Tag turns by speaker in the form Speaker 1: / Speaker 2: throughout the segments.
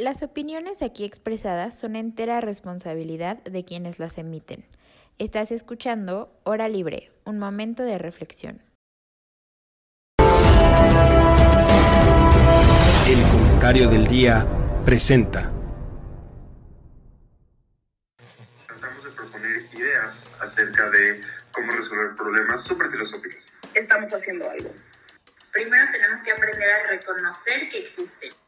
Speaker 1: Las opiniones aquí expresadas son entera responsabilidad de quienes las emiten. Estás escuchando Hora Libre, un momento de reflexión.
Speaker 2: El comentario del día presenta.
Speaker 3: Tratamos de proponer ideas acerca de cómo resolver problemas súper filosóficos.
Speaker 4: Estamos haciendo algo.
Speaker 5: Primero tenemos que aprender a reconocer que existen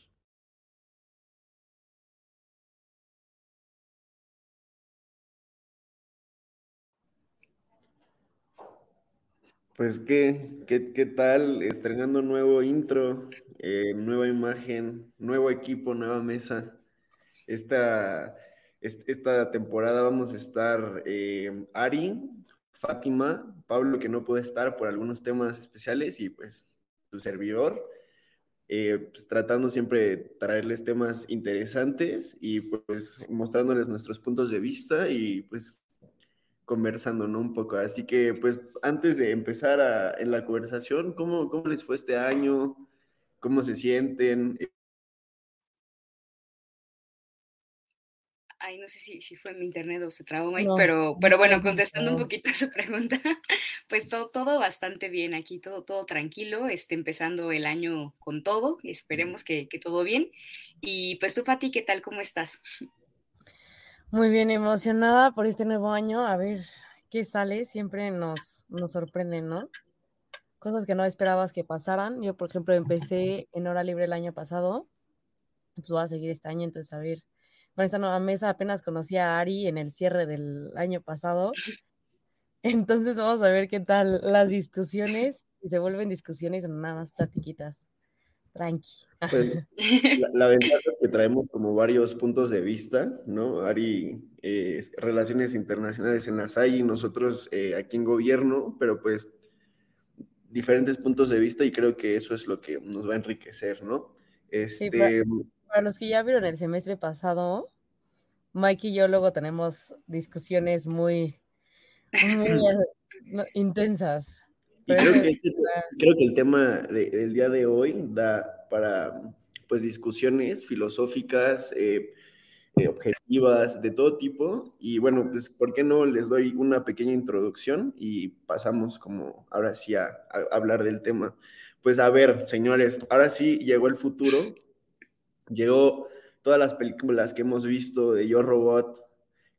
Speaker 6: Pues qué, qué, qué tal, estrenando nuevo intro, eh, nueva imagen, nuevo equipo, nueva mesa. Esta, esta temporada vamos a estar eh, Ari, Fátima, Pablo que no puede estar por algunos temas especiales y pues su servidor, eh, pues, tratando siempre de traerles temas interesantes y pues mostrándoles nuestros puntos de vista y pues conversando, ¿no? Un poco. Así que, pues, antes de empezar en la conversación, ¿cómo, ¿cómo les fue este año? ¿Cómo se sienten?
Speaker 7: Ay, no sé si, si fue mi internet o se trabó, Mike, pero, pero bueno, contestando un poquito a su pregunta, pues todo, todo bastante bien aquí, todo, todo tranquilo, este, empezando el año con todo, y esperemos que, que todo bien. Y pues tú, Fati, ¿qué tal? ¿Cómo estás?
Speaker 8: Muy bien, emocionada por este nuevo año. A ver qué sale. Siempre nos, nos sorprenden, ¿no? Cosas que no esperabas que pasaran. Yo, por ejemplo, empecé en hora libre el año pasado. Pues voy a seguir este año, entonces a ver. Con esta nueva mesa apenas conocí a Ari en el cierre del año pasado. Entonces vamos a ver qué tal las discusiones, si se vuelven discusiones o nada más platiquitas. Tranqui.
Speaker 6: Pues, la, ventaja es que traemos como varios puntos de vista, ¿no? Ari, eh, relaciones internacionales en las hay, nosotros eh, aquí en gobierno, pero pues diferentes puntos de vista y creo que eso es lo que nos va a enriquecer, ¿no?
Speaker 8: Este... para, los que ya vieron el semestre pasado, Mike y yo luego tenemos discusiones muy, intensas.
Speaker 6: Este creo que, el tema del día de hoy da para pues discusiones filosóficas, eh, eh, objetivas, de todo tipo. Y bueno, pues, ¿por qué no les doy una pequeña introducción y pasamos como ahora sí a, hablar del tema? Pues a ver, señores, ahora sí llegó el futuro, llegó todas las películas que hemos visto de Yo Robot,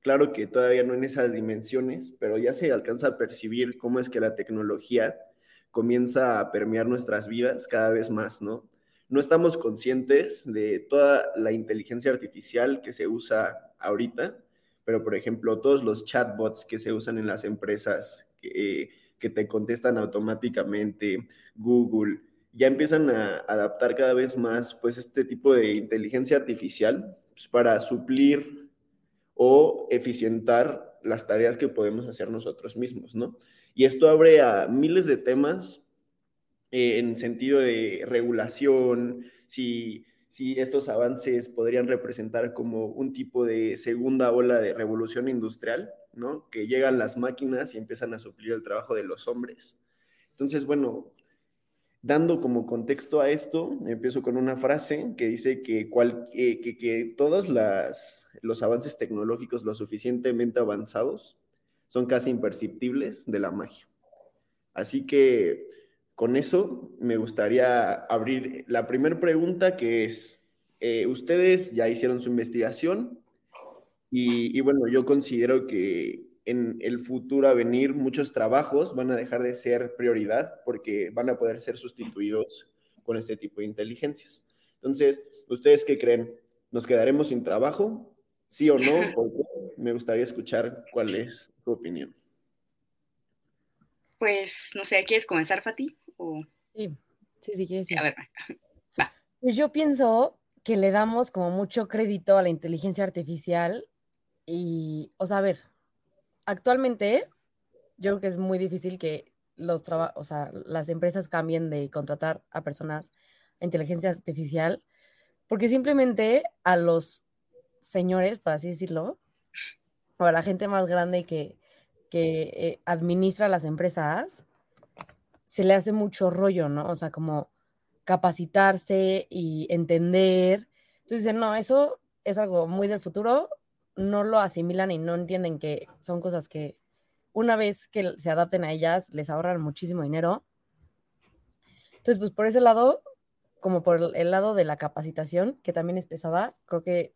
Speaker 6: Claro que todavía no en esas dimensiones, pero ya se alcanza a percibir cómo es que la tecnología comienza a permear nuestras vidas cada vez más, ¿no? No estamos conscientes de toda la inteligencia artificial que se usa ahorita, pero por ejemplo, todos los chatbots que se usan en las empresas que, te contestan automáticamente, Google, ya empiezan a adaptar cada vez más pues este tipo de inteligencia artificial pues, para suplir o eficientar las tareas que podemos hacer nosotros mismos, ¿no? Y esto abre a miles de temas eh, en sentido de regulación, si, si estos avances podrían representar como un tipo de segunda ola de revolución industrial, ¿no? Que llegan las máquinas y empiezan a suplir el trabajo de los hombres. Entonces, bueno, dando como contexto a esto, empiezo con una frase que dice que, eh, todos los avances tecnológicos lo suficientemente avanzados son casi imperceptibles de la magia. Así que con eso me gustaría abrir la primera pregunta que es, eh, ustedes ya hicieron su investigación y bueno, yo considero que en el futuro a venir muchos trabajos van a dejar de ser prioridad porque van a poder ser sustituidos con este tipo de inteligencias. Entonces, ¿ustedes qué creen? ¿Nos quedaremos sin trabajo? ¿Sí o no? Me gustaría escuchar cuál es tu opinión.
Speaker 7: Pues, no sé, ¿quieres comenzar, Fati?
Speaker 8: Sí, sí, sí, quieres.
Speaker 7: A ver, va.
Speaker 8: Pues yo pienso que le damos como mucho crédito a la inteligencia artificial Y, o sea, a ver, actualmente yo creo que es muy difícil que los o sea, las empresas cambien de contratar a personas a inteligencia artificial, porque simplemente a los señores, por así decirlo, o a la gente más grande que, que eh, administra las empresas, se le hace mucho rollo, ¿no? O sea, como capacitarse y entender. Entonces dicen, no, eso es algo muy del futuro, no lo asimilan y no entienden que son cosas que una vez que se adapten a ellas les ahorran muchísimo dinero. Entonces, pues por ese lado, como por el lado de la capacitación, que también es pesada, creo que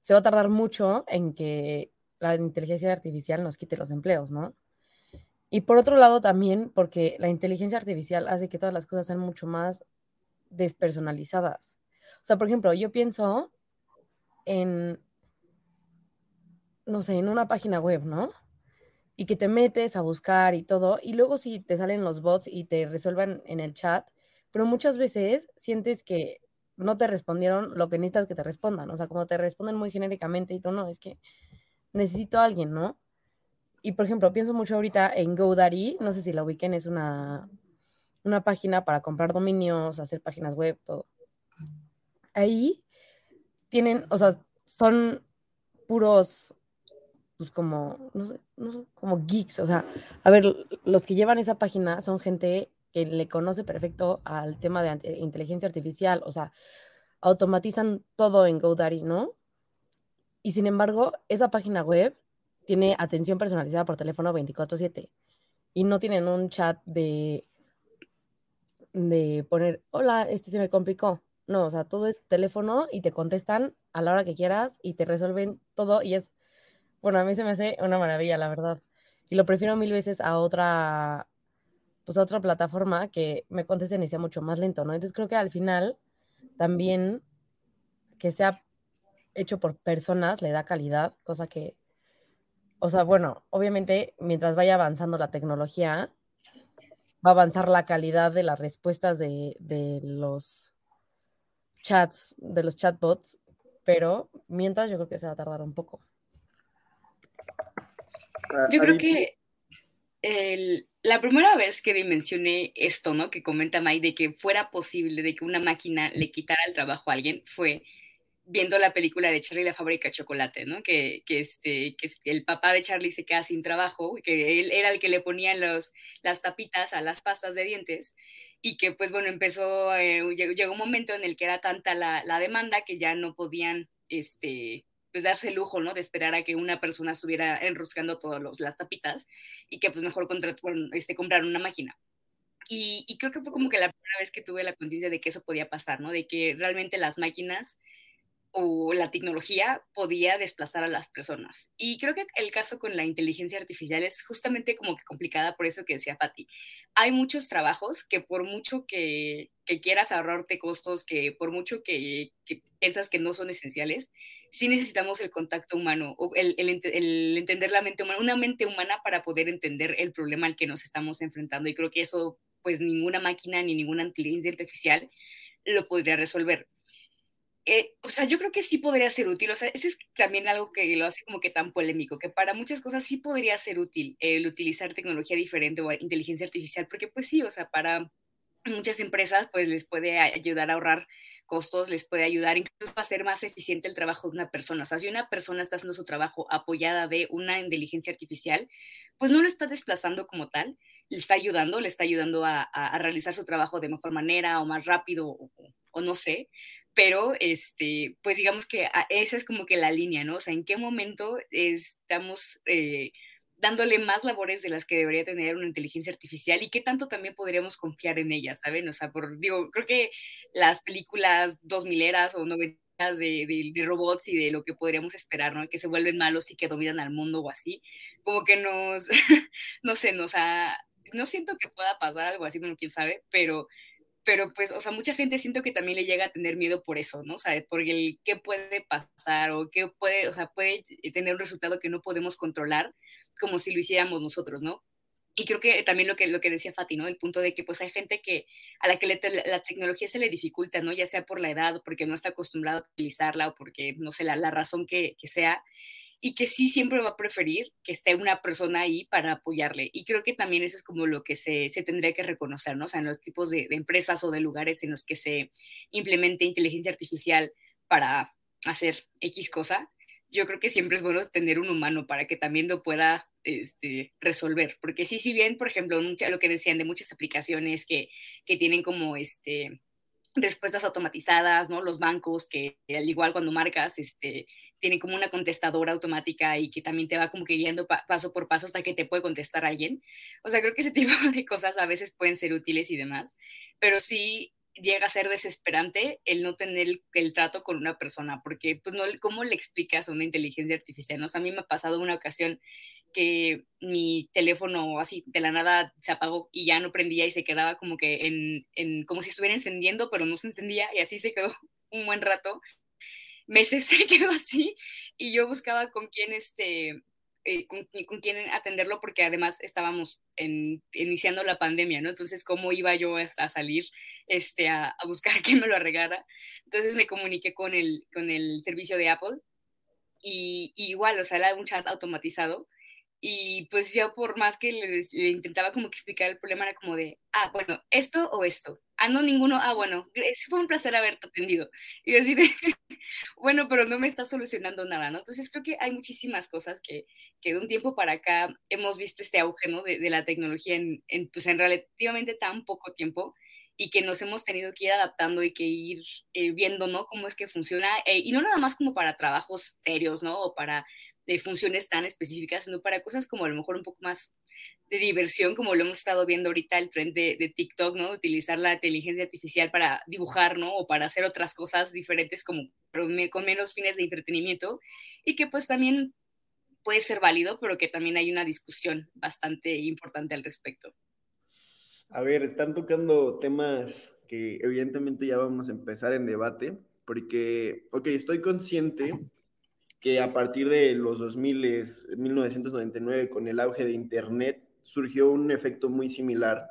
Speaker 8: se va a tardar mucho en que la inteligencia artificial nos quite los empleos, ¿no? Y por otro lado también, porque la inteligencia artificial hace que todas las cosas sean mucho más despersonalizadas. O sea, por ejemplo, yo pienso en, no sé, en una página web, ¿no? Y que te metes a buscar y todo, y luego sí te salen los bots y te resuelvan en el chat, pero muchas veces sientes que no te respondieron lo que necesitas que te respondan, o sea, como te responden muy genéricamente y tú no, es que necesito a alguien, ¿no? Y por ejemplo, pienso mucho ahorita en GoDaddy, no sé si la ubiquen, es una, una página para comprar dominios, hacer páginas web, todo. Ahí tienen, o sea, son puros, pues como, no sé, no sé, como geeks, o sea, a ver, los que llevan esa página son gente que le conoce perfecto al tema de inteligencia artificial, o sea, automatizan todo en GoDaddy, ¿no? Y sin embargo, esa página web tiene atención personalizada por teléfono 24/7 y no tienen un chat de, de poner, hola, este se me complicó. No, o sea, todo es teléfono y te contestan a la hora que quieras y te resuelven todo y es, bueno, a mí se me hace una maravilla, la verdad. Y lo prefiero mil veces a otra, pues a otra plataforma que me contesten y sea mucho más lento, ¿no? Entonces creo que al final también que sea hecho por personas le da calidad, cosa que, o sea, bueno, obviamente mientras vaya avanzando la tecnología, va a avanzar la calidad de las respuestas de, los chats, de los chatbots, pero mientras yo creo que se va a tardar un poco.
Speaker 7: Ah, yo creo que la primera vez que dimensioné esto, ¿no? Que comenta Mike, de que fuera posible de que una máquina le quitara el trabajo a alguien, fue viendo la película de Charlie la fábrica de chocolate, ¿no? Que, que, este, que el papá de Charlie se queda sin trabajo, que él era el que le ponía los, las tapitas a las pastas de dientes y que pues bueno, empezó, eh, llegó, un momento en el que era tanta la, la demanda que ya no podían, este, pues darse el lujo, ¿no? De esperar a que una persona estuviera enroscando todas las tapitas y que pues mejor este, comprar una máquina. Y, y, creo que fue como que la primera vez que tuve la conciencia de que eso podía pasar, ¿no? De que realmente las máquinas o la tecnología podía desplazar a las personas. Y creo que el caso con la inteligencia artificial es justamente como que complicada por eso que decía Patti. Hay muchos trabajos que por mucho que, quieras ahorrarte costos, que por mucho que, piensas que no son esenciales, sí necesitamos el contacto humano, o el, el, entender la mente humana, una mente humana para poder entender el problema al que nos estamos enfrentando. Y creo que eso, pues ninguna máquina ni ninguna inteligencia artificial lo podría resolver eh, o sea, yo creo que sí podría ser útil. O sea, ese es también algo que lo hace como que tan polémico, que para muchas cosas sí podría ser útil el utilizar tecnología diferente o inteligencia artificial, porque pues sí, o sea, para muchas empresas pues les puede ayudar a ahorrar costos, les puede ayudar incluso a hacer más eficiente el trabajo de una persona. O sea, si una persona está haciendo su trabajo apoyada de una inteligencia artificial, pues no lo está desplazando como tal, le está ayudando, le está ayudando a, realizar su trabajo de mejor manera o más rápido o no sé, pero este, pues digamos que esa es como que la línea, ¿no? O sea, en qué momento estamos eh, dándole más labores de las que debería tener una inteligencia artificial y qué tanto también podríamos confiar en ella, ¿saben? O sea, por, digo, creo que las películas dos mileras o noventas de, robots y de lo que podríamos esperar, ¿no? Que se vuelven malos y que dominan al mundo o así, como que nos, no sé, nos ha, no siento que pueda pasar algo así, bueno, quién sabe, pero pero pues, o sea, mucha gente siento que también le llega a tener miedo por eso, ¿no? O sea, por el qué puede pasar o qué puede, o sea, puede tener un resultado que no podemos controlar como si lo hiciéramos nosotros, ¿no? Y creo que también lo que, lo que decía Fati, ¿no? El punto de que pues hay gente que a la que la tecnología se le dificulta, ¿no? Ya sea por la edad porque no está acostumbrado a utilizarla o porque, no sé, la, la razón que, que sea y que sí siempre va a preferir que esté una persona ahí para apoyarle. Y creo que también eso es como lo que se, se tendría que reconocer, ¿no? O sea, en los tipos de, empresas o de lugares en los que se implemente inteligencia artificial para hacer X cosa, yo creo que siempre es bueno tener un humano para que también lo pueda este, resolver. Porque sí, si bien, por ejemplo, lo que decían de muchas aplicaciones que, que tienen como este, respuestas automatizadas, ¿no? Los bancos que al igual cuando marcas, este, tienen como una contestadora automática y que también te va como que guiando paso por paso hasta que te puede contestar alguien. O sea, creo que ese tipo de cosas a veces pueden ser útiles y demás, pero sí llega a ser desesperante el no tener el, trato con una persona, porque pues no, ¿cómo le explicas a una inteligencia artificial? ¿no? a mí me ha pasado una ocasión que mi teléfono así de la nada se apagó y ya no prendía y se quedaba como que en, en como si estuviera encendiendo, pero no se encendía y así se quedó un buen rato. Meses se quedó así y yo buscaba con quién este eh, con, con, quién atenderlo, porque además estábamos en, iniciando la pandemia, ¿no? Entonces, ¿cómo iba yo a, salir este, a, a, buscar que me lo arreglara? Entonces me comuniqué con el, con el servicio de Apple y, y igual, o sea, era un chat automatizado y pues yo por más que le, intentaba como que explicar el problema, era como de, ah, bueno, esto o esto. Ah, no, ninguno. Ah, bueno, fue un placer haberte atendido. Y así de, bueno, pero no me está solucionando nada, ¿no? Entonces creo que hay muchísimas cosas que, que de un tiempo para acá hemos visto este auge, ¿no? De, de la tecnología en, en, pues en relativamente tan poco tiempo y que nos hemos tenido que ir adaptando y que ir eh, viendo, ¿no? Cómo es que funciona. Eh, y no nada más como para trabajos serios, ¿no? O para de funciones tan específicas, sino para cosas como a lo mejor un poco más de diversión, como lo hemos estado viendo ahorita el trend de, de, TikTok, ¿no? Utilizar la inteligencia artificial para dibujar, ¿no? O para hacer otras cosas diferentes como con menos fines de entretenimiento y que pues también puede ser válido, pero que también hay una discusión bastante importante al respecto.
Speaker 6: A ver, están tocando temas que evidentemente ya vamos a empezar en debate, porque, ok, estoy consciente que a partir de los 2000, 1999, con el auge de Internet, surgió un efecto muy similar,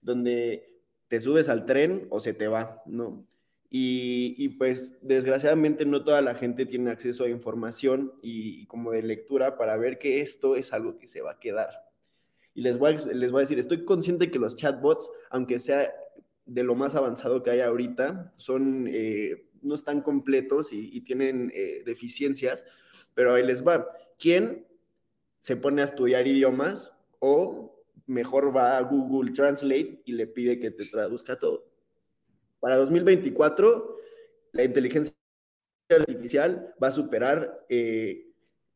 Speaker 6: donde te subes al tren o se te va, ¿no? Y, pues desgraciadamente no toda la gente tiene acceso a información y, como de lectura para ver que esto es algo que se va a quedar. Y les voy a, les voy a decir, estoy consciente que los chatbots, aunque sea de lo más avanzado que hay ahorita, son eh, no están completos y, tienen eh, deficiencias, pero ahí les va. ¿Quién se pone a estudiar idiomas o mejor va a Google Translate y le pide que te traduzca todo? Para 2024, la inteligencia artificial va a superar eh,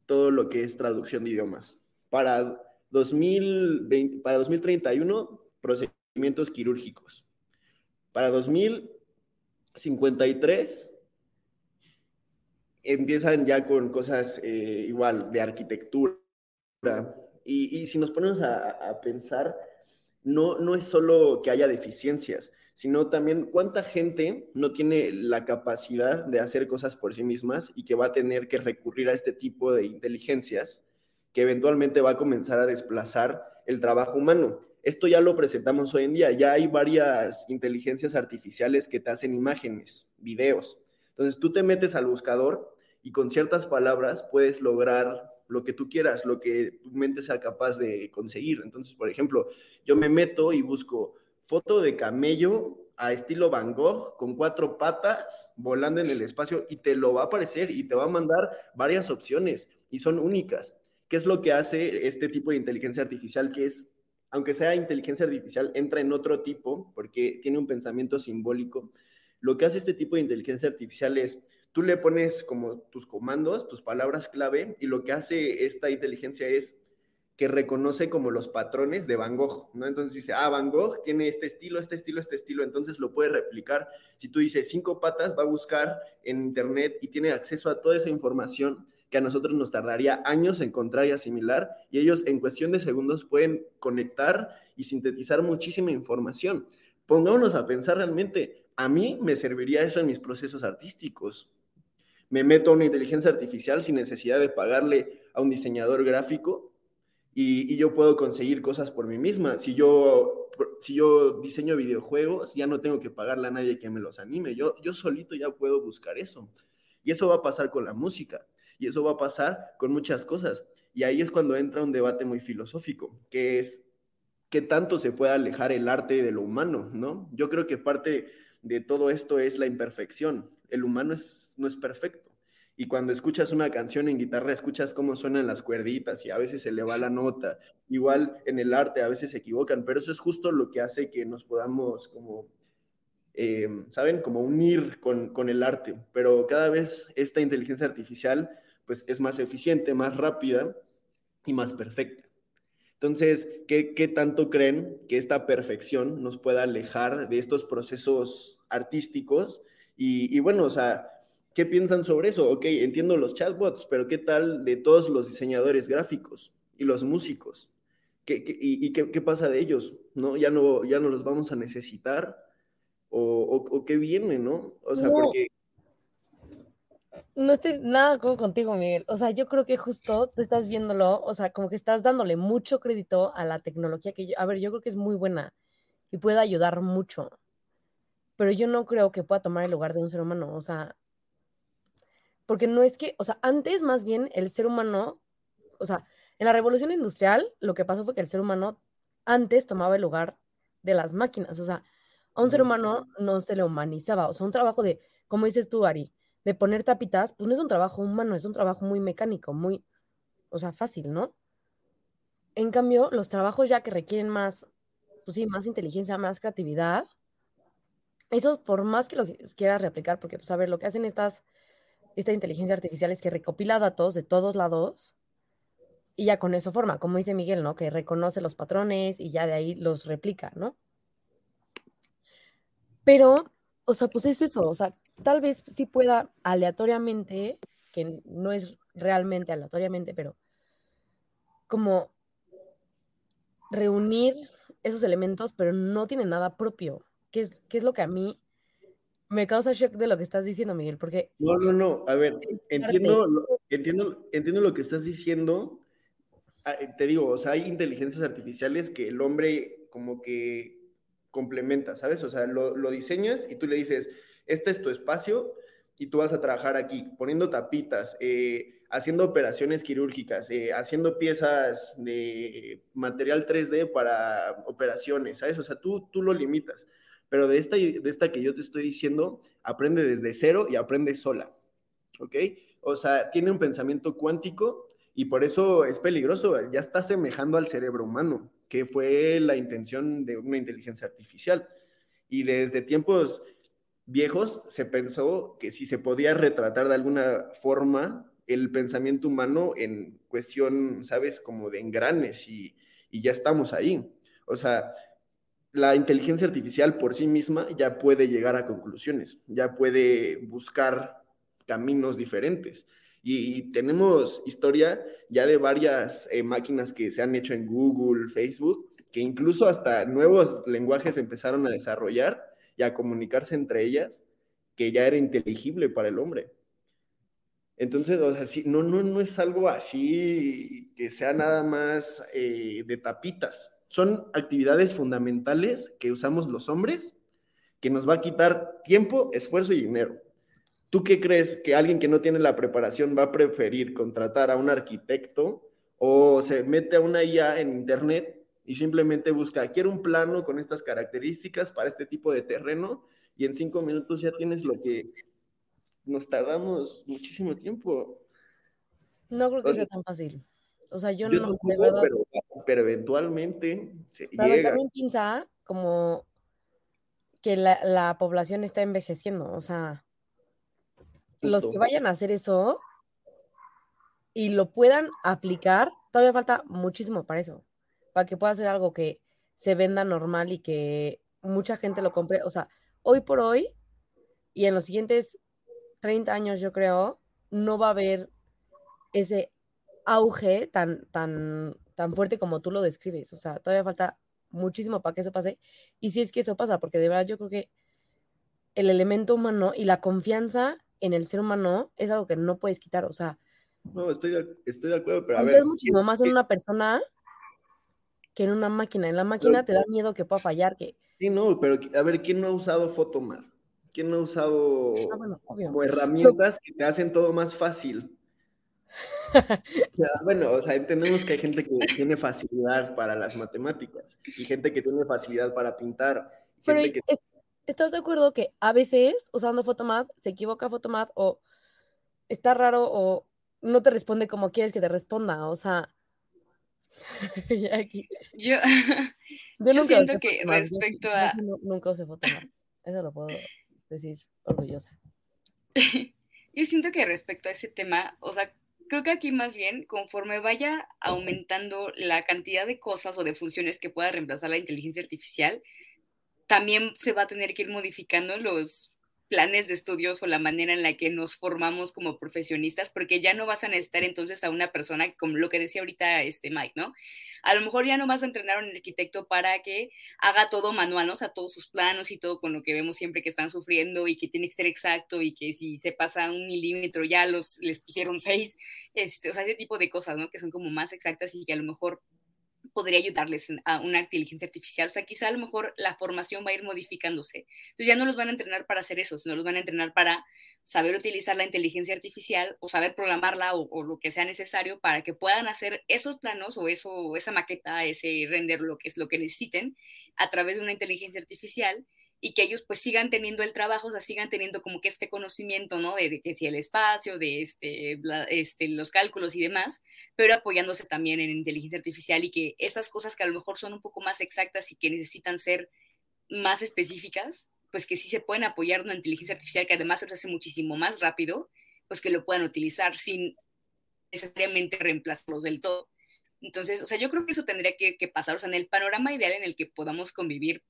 Speaker 6: todo lo que es traducción de idiomas. Para, 2020, para 2031, procedimientos quirúrgicos. Para 2000 53 empiezan ya con cosas eh, igual de arquitectura. Y, si nos ponemos a, pensar, no, no es solo que haya deficiencias, sino también cuánta gente no tiene la capacidad de hacer cosas por sí mismas y que va a tener que recurrir a este tipo de inteligencias que eventualmente va a comenzar a desplazar el trabajo humano. Esto ya lo presentamos hoy en día, ya hay varias inteligencias artificiales que te hacen imágenes, videos. Entonces tú te metes al buscador y con ciertas palabras puedes lograr lo que tú quieras, lo que tu mente sea capaz de conseguir. Entonces, por ejemplo, yo me meto y busco foto de camello a estilo Van Gogh con cuatro patas volando en el espacio y te lo va a aparecer y te va a mandar varias opciones y son únicas. ¿Qué es lo que hace este tipo de inteligencia artificial que es aunque sea inteligencia artificial, entra en otro tipo porque tiene un pensamiento simbólico. Lo que hace este tipo de inteligencia artificial es, tú le pones como tus comandos, tus palabras clave, y lo que hace esta inteligencia es que reconoce como los patrones de Van Gogh, ¿no? Entonces dice, ah, Van Gogh tiene este estilo, este estilo, este estilo, entonces lo puede replicar. Si tú dices cinco patas, va a buscar en internet y tiene acceso a toda esa información que a nosotros nos tardaría años encontrar y asimilar, y ellos en cuestión de segundos pueden conectar y sintetizar muchísima información. Pongámonos a pensar realmente, a mí me serviría eso en mis procesos artísticos. Me meto a una inteligencia artificial sin necesidad de pagarle a un diseñador gráfico y, yo puedo conseguir cosas por mí misma. Si yo, si yo diseño videojuegos, ya no tengo que pagarle a nadie que me los anime. Yo, yo solito ya puedo buscar eso. Y eso va a pasar con la música. Y eso va a pasar con muchas cosas. Y ahí es cuando entra un debate muy filosófico, que es qué tanto se puede alejar el arte de lo humano, ¿no? Yo creo que parte de todo esto es la imperfección. El humano es, no es perfecto. Y cuando escuchas una canción en guitarra, escuchas cómo suenan las cuerditas y a veces se le va la nota. Igual en el arte a veces se equivocan, pero eso es justo lo que hace que nos podamos como, eh, ¿saben? Como unir con, con el arte. Pero cada vez esta inteligencia artificial pues es más eficiente, más rápida y más perfecta. Entonces, ¿qué, ¿qué, tanto creen que esta perfección nos pueda alejar de estos procesos artísticos? Y, y, bueno, o sea, ¿qué piensan sobre eso? Ok, entiendo los chatbots, pero ¿qué tal de todos los diseñadores gráficos y los músicos? ¿Qué, qué, ¿Y, y qué, pasa de ellos? ¿No? ¿Ya, no, ¿Ya no los vamos a necesitar? ¿O, o, o qué viene, no? O sea,
Speaker 8: no.
Speaker 6: porque
Speaker 8: no estoy nada como contigo, Miguel. O sea, yo creo que justo tú estás viéndolo, o sea, como que estás dándole mucho crédito a la tecnología que yo, a ver, yo creo que es muy buena y puede ayudar mucho, pero yo no creo que pueda tomar el lugar de un ser humano, o sea, porque no es que, o sea, antes más bien el ser humano, o sea, en la revolución industrial lo que pasó fue que el ser humano antes tomaba el lugar de las máquinas, o sea, a un ser humano no se le humanizaba, o sea, un trabajo de, como dices tú, Ari, de poner tapitas, pues no es un trabajo humano, es un trabajo muy mecánico, muy, o sea, fácil, ¿no? En cambio, los trabajos ya que requieren más, pues sí, más inteligencia, más creatividad, esos por más que lo quieras replicar, porque pues a ver, lo que hacen estas, esta inteligencia artificial es que recopila datos de todos lados y ya con eso forma, como dice Miguel, ¿no? Que reconoce los patrones y ya de ahí los replica, ¿no? Pero, o sea, pues es eso, o sea, tal vez sí pueda aleatoriamente, que no es realmente aleatoriamente, pero como reunir esos elementos, pero no tiene nada propio, que es, que es lo que a mí me causa shock de lo que estás diciendo, Miguel, porque...
Speaker 6: No, no, no, a ver, entiendo lo, entiendo, entiendo lo que estás diciendo. Ah, te digo, o sea, hay inteligencias artificiales que el hombre como que complementa, ¿sabes? O sea, lo, lo diseñas y tú le dices, este es tu espacio y tú vas a trabajar aquí, poniendo tapitas, eh, haciendo operaciones quirúrgicas, eh, haciendo piezas de material 3D para operaciones, ¿sabes? O sea, tú, tú lo limitas. Pero de esta, de esta que yo te estoy diciendo, aprende desde cero y aprende sola, ¿ok? O sea, tiene un pensamiento cuántico y por eso es peligroso, ya está semejando al cerebro humano, que fue la intención de una inteligencia artificial. Y desde tiempos viejos se pensó que si se podía retratar de alguna forma el pensamiento humano en cuestión, ¿sabes? Como de engranes y, ya estamos ahí. O sea, la inteligencia artificial por sí misma ya puede llegar a conclusiones, ya puede buscar caminos diferentes. Y, y tenemos historia ya de varias eh, máquinas que se han hecho en Google, Facebook, que incluso hasta nuevos lenguajes empezaron a desarrollar y a comunicarse entre ellas, que ya era inteligible para el hombre. Entonces, o sea, sí, no, no, no es algo así que sea nada más eh, de tapitas. Son actividades fundamentales que usamos los hombres que nos va a quitar tiempo, esfuerzo y dinero. ¿Tú qué crees que alguien que no tiene la preparación va a preferir contratar a un arquitecto o se mete a una IA en internet y simplemente busca, quiero un plano con estas características para este tipo de terreno y en cinco minutos ya tienes lo que nos tardamos muchísimo tiempo.
Speaker 8: No creo que o sea, sea tan fácil. O sea, yo, yo no, tampoco, de verdad.
Speaker 6: Pero, pero eventualmente se
Speaker 8: pero
Speaker 6: llega.
Speaker 8: también piensa como que la, la, población está envejeciendo. O sea, Justo. los que vayan a hacer eso y lo puedan aplicar, todavía falta muchísimo para eso para que pueda ser algo que se venda normal y que mucha gente lo compre. O sea, hoy por hoy y en los siguientes 30 años, yo creo, no va a haber ese auge tan, tan, tan fuerte como tú lo describes. O sea, todavía falta muchísimo para que eso pase. Y si es que eso pasa, porque de verdad yo creo que el elemento humano y la confianza en el ser humano es algo que no puedes quitar. O sea,
Speaker 6: no, estoy de, estoy de acuerdo, pero a ver.
Speaker 8: muchísimo más en una persona que en una máquina. En la máquina te da miedo que pueda fallar. Que...
Speaker 6: Sí, no, pero a ver, ¿quién no ha usado Photomat? ¿Quién no ha usado ah, bueno, como herramientas que te hacen todo más fácil? bueno, o sea, entendemos que hay gente que tiene facilidad para las matemáticas y gente que tiene facilidad para pintar.
Speaker 8: Pero
Speaker 6: gente que...
Speaker 8: ¿estás de acuerdo que a veces usando Photomath se equivoca Photomath o está raro o no te responde como quieres que te responda? O sea,
Speaker 7: yo, yo, siento que respecto a...
Speaker 8: nunca usé Photomath, eso lo puedo decir orgullosa.
Speaker 7: yo siento que respecto a ese tema, o sea, creo que aquí más bien, conforme vaya aumentando la cantidad de cosas o de funciones que pueda reemplazar la inteligencia artificial, también se va a tener que ir modificando los planes de estudios o la manera en la que nos formamos como profesionistas, porque ya no vas a necesitar entonces a una persona, como lo que decía ahorita este Mike, ¿no? A lo mejor ya no vas a entrenar a un arquitecto para que haga todo manual, ¿no? O sea, todos sus planos y todo con lo que vemos siempre que están sufriendo y que tiene que ser exacto y que si se pasa un milímetro ya los les pusieron seis, este, o sea, ese tipo de cosas, ¿no? Que son como más exactas y que a lo mejor podría ayudarles a una inteligencia artificial. O sea, quizá a lo mejor la formación va a ir modificándose. Entonces ya no los van a entrenar para hacer eso, sino los van a entrenar para saber utilizar la inteligencia artificial o saber programarla o, lo que sea necesario para que puedan hacer esos planos o eso, esa maqueta, ese render, lo que es lo que necesiten a través de una inteligencia artificial y que ellos pues sigan teniendo el trabajo, o sea, sigan teniendo como que este conocimiento, ¿no? De, que si el espacio, de este, este, los cálculos y demás, pero apoyándose también en inteligencia artificial y que esas cosas que a lo mejor son un poco más exactas y que necesitan ser más específicas, pues que sí se pueden apoyar una inteligencia artificial que además se hace muchísimo más rápido, pues que lo puedan utilizar sin necesariamente reemplazarlos del todo. Entonces, o sea, yo creo que eso tendría que, que pasar, o sea, en el panorama ideal en el que podamos convivir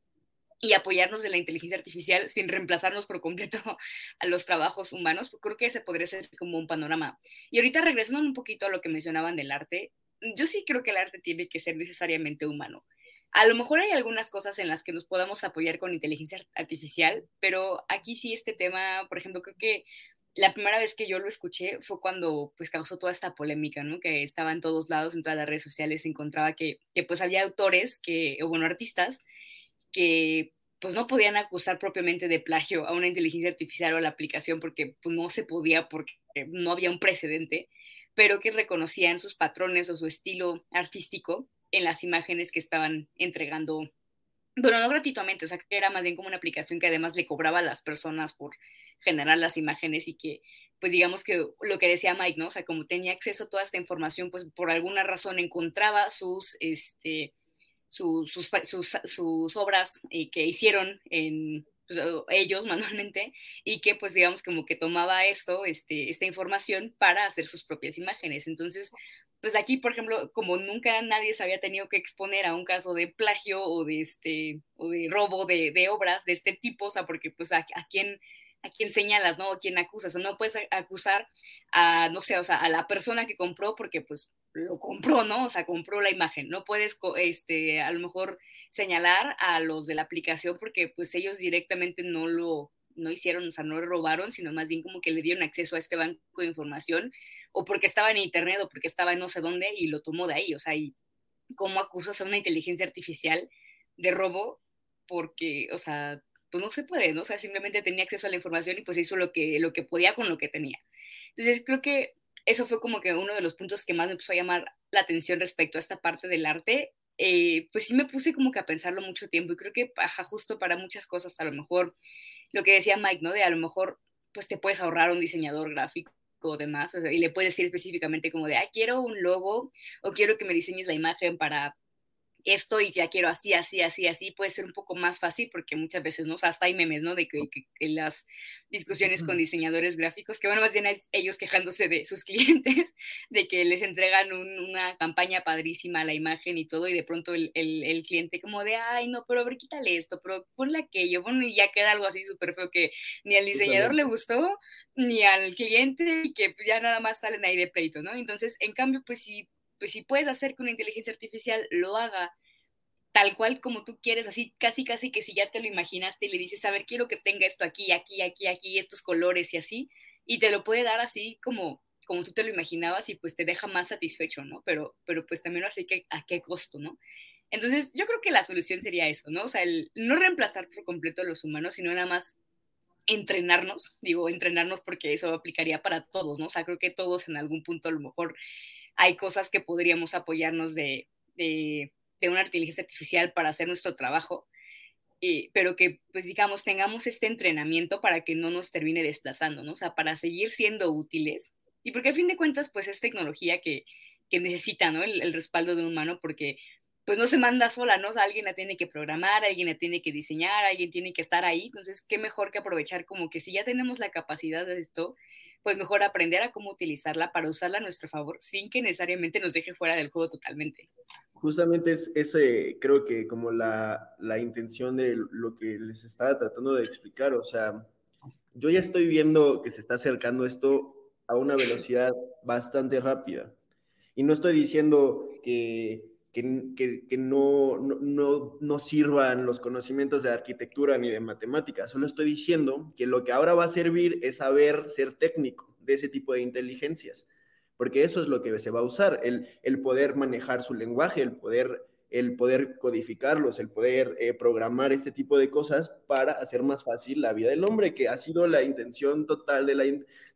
Speaker 7: y apoyarnos de la inteligencia artificial sin reemplazarnos por completo a los trabajos humanos, creo que ese podría ser como un panorama. Y ahorita regresando un poquito a lo que mencionaban del arte, yo sí creo que el arte tiene que ser necesariamente humano. A lo mejor hay algunas cosas en las que nos podamos apoyar con inteligencia artificial, pero aquí sí este tema, por ejemplo, creo que la primera vez que yo lo escuché fue cuando pues causó toda esta polémica, ¿no? Que estaba en todos lados, en todas las redes sociales, se encontraba que, que pues había autores que, o bueno, artistas que pues no podían acusar propiamente de plagio a una inteligencia artificial o a la aplicación porque pues, no se podía porque no había un precedente, pero que reconocían sus patrones o su estilo artístico en las imágenes que estaban entregando, bueno, no gratuitamente, o sea, que era más bien como una aplicación que además le cobraba a las personas por generar las imágenes y que, pues digamos que lo que decía Mike, ¿no? O sea, como tenía acceso a toda esta información, pues por alguna razón encontraba sus, este, sus, sus, obras eh, que hicieron en, pues, ellos manualmente y que pues digamos como que tomaba esto, este, esta información para hacer sus propias imágenes. Entonces, pues aquí, por ejemplo, como nunca nadie se había tenido que exponer a un caso de plagio o de, este, o de robo de, de obras de este tipo, o sea, porque pues a, a quién a quién señalas, ¿no? A quién acusas, o no puedes acusar a, no sé, o sea, a la persona que compró porque pues lo compró, ¿no? O sea, compró la imagen. No puedes, este, a lo mejor señalar a los de la aplicación porque pues ellos directamente no lo, no hicieron, o sea, no robaron, sino más bien como que le dieron acceso a este banco de información o porque estaba en internet o porque estaba en no sé dónde y lo tomó de ahí. O sea, y cómo acusas a una inteligencia artificial de robo porque, o sea, pues no se puede, ¿no? O sea, simplemente tenía acceso a la información y pues hizo lo que, lo que podía con lo que tenía. Entonces, creo que eso fue como que uno de los puntos que más me empezó a llamar la atención respecto a esta parte del arte. Eh, pues sí me puse como que a pensarlo mucho tiempo y creo que ajá, justo para muchas cosas, a lo mejor lo que decía Mike, ¿no? De a lo mejor pues te puedes ahorrar un diseñador gráfico o demás, y le puedes decir específicamente como de, ah, quiero un logo o quiero que me diseñes la imagen para esto y ya quiero así, así, así, así, puede ser un poco más fácil porque muchas veces, ¿no? O sea, hasta hay memes, ¿no? De que, las discusiones con diseñadores gráficos, que bueno, más bien es ellos quejándose de sus clientes, de que les entregan una campaña padrísima a la imagen y todo, y de pronto el, el, cliente como de, ay, no, pero a ver, quítale esto, pero ponle aquello, bueno, y ya queda algo así súper feo que ni al diseñador le gustó, ni al cliente, y que pues ya nada más salen ahí de pleito, ¿no? Entonces, en cambio, pues sí pues si puedes hacer que una inteligencia artificial lo haga tal cual como tú quieres, así casi casi que si ya te lo imaginaste y le dices, a ver, quiero que tenga esto aquí, aquí, aquí, aquí, estos colores y así, y te lo puede dar así como como tú te lo imaginabas y pues te deja más satisfecho, ¿no? Pero, pero pues también así que a qué costo, ¿no? Entonces yo creo que la solución sería eso, ¿no? O sea, el no reemplazar por completo a los humanos, sino nada más entrenarnos, digo, entrenarnos porque eso aplicaría para todos, ¿no? O sea, creo que todos en algún punto a lo mejor hay cosas que podríamos apoyarnos de, de, de una inteligencia artificial para hacer nuestro trabajo, eh, pero que, pues digamos, tengamos este entrenamiento para que no nos termine desplazando, ¿no? O sea, para seguir siendo útiles. Y porque a fin de cuentas, pues es tecnología que, que necesita, ¿no? El, el respaldo de un humano, porque pues no se manda sola, ¿no? O alguien la tiene que programar, alguien la tiene que diseñar, alguien tiene que estar ahí. Entonces, qué mejor que aprovechar como que si ya tenemos la capacidad de esto, pues mejor aprender a cómo utilizarla para usarla a nuestro favor sin que necesariamente nos deje fuera del juego totalmente.
Speaker 6: Justamente es ese, creo que como la, la intención de lo que les estaba tratando de explicar, o sea, yo ya estoy viendo que se está acercando esto a una velocidad bastante rápida. Y no estoy diciendo que que, que no, no, no, sirvan los conocimientos de arquitectura ni de matemáticas. Solo estoy diciendo que lo que ahora va a servir es saber ser técnico de ese tipo de inteligencias, porque eso es lo que se va a usar, el, el poder manejar su lenguaje, el poder, el poder codificarlos, el poder eh, programar este tipo de cosas para hacer más fácil la vida del hombre, que ha sido la intención total de la,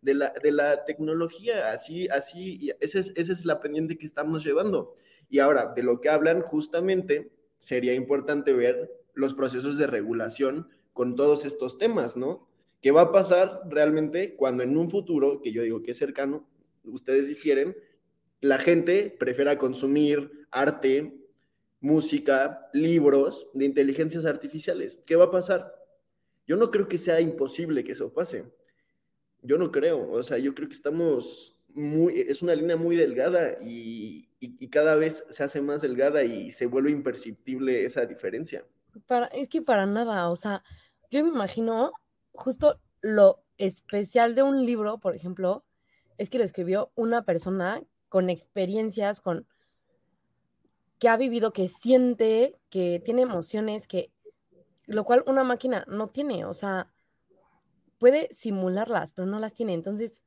Speaker 6: de la, de la tecnología. Así, así, esa es, esa es la pendiente que estamos llevando. Y ahora, de lo que hablan, justamente sería importante ver los procesos de regulación con todos estos temas, ¿no? ¿Qué va a pasar realmente cuando en un futuro, que yo digo que es cercano, ustedes difieren, la gente prefiera consumir arte, música, libros de inteligencias artificiales? ¿Qué va a pasar? Yo no creo que sea imposible que eso pase. Yo no creo, o sea, yo creo que estamos muy, es una línea muy delgada y, y, cada vez se hace más delgada y se vuelve imperceptible esa diferencia.
Speaker 8: Para, es que para nada, o sea, yo me imagino justo lo especial de un libro, por ejemplo, es que lo escribió una persona con experiencias, con que ha vivido, que siente, que tiene emociones, que lo cual una máquina no tiene, o sea, puede simularlas, pero no las tiene. Entonces,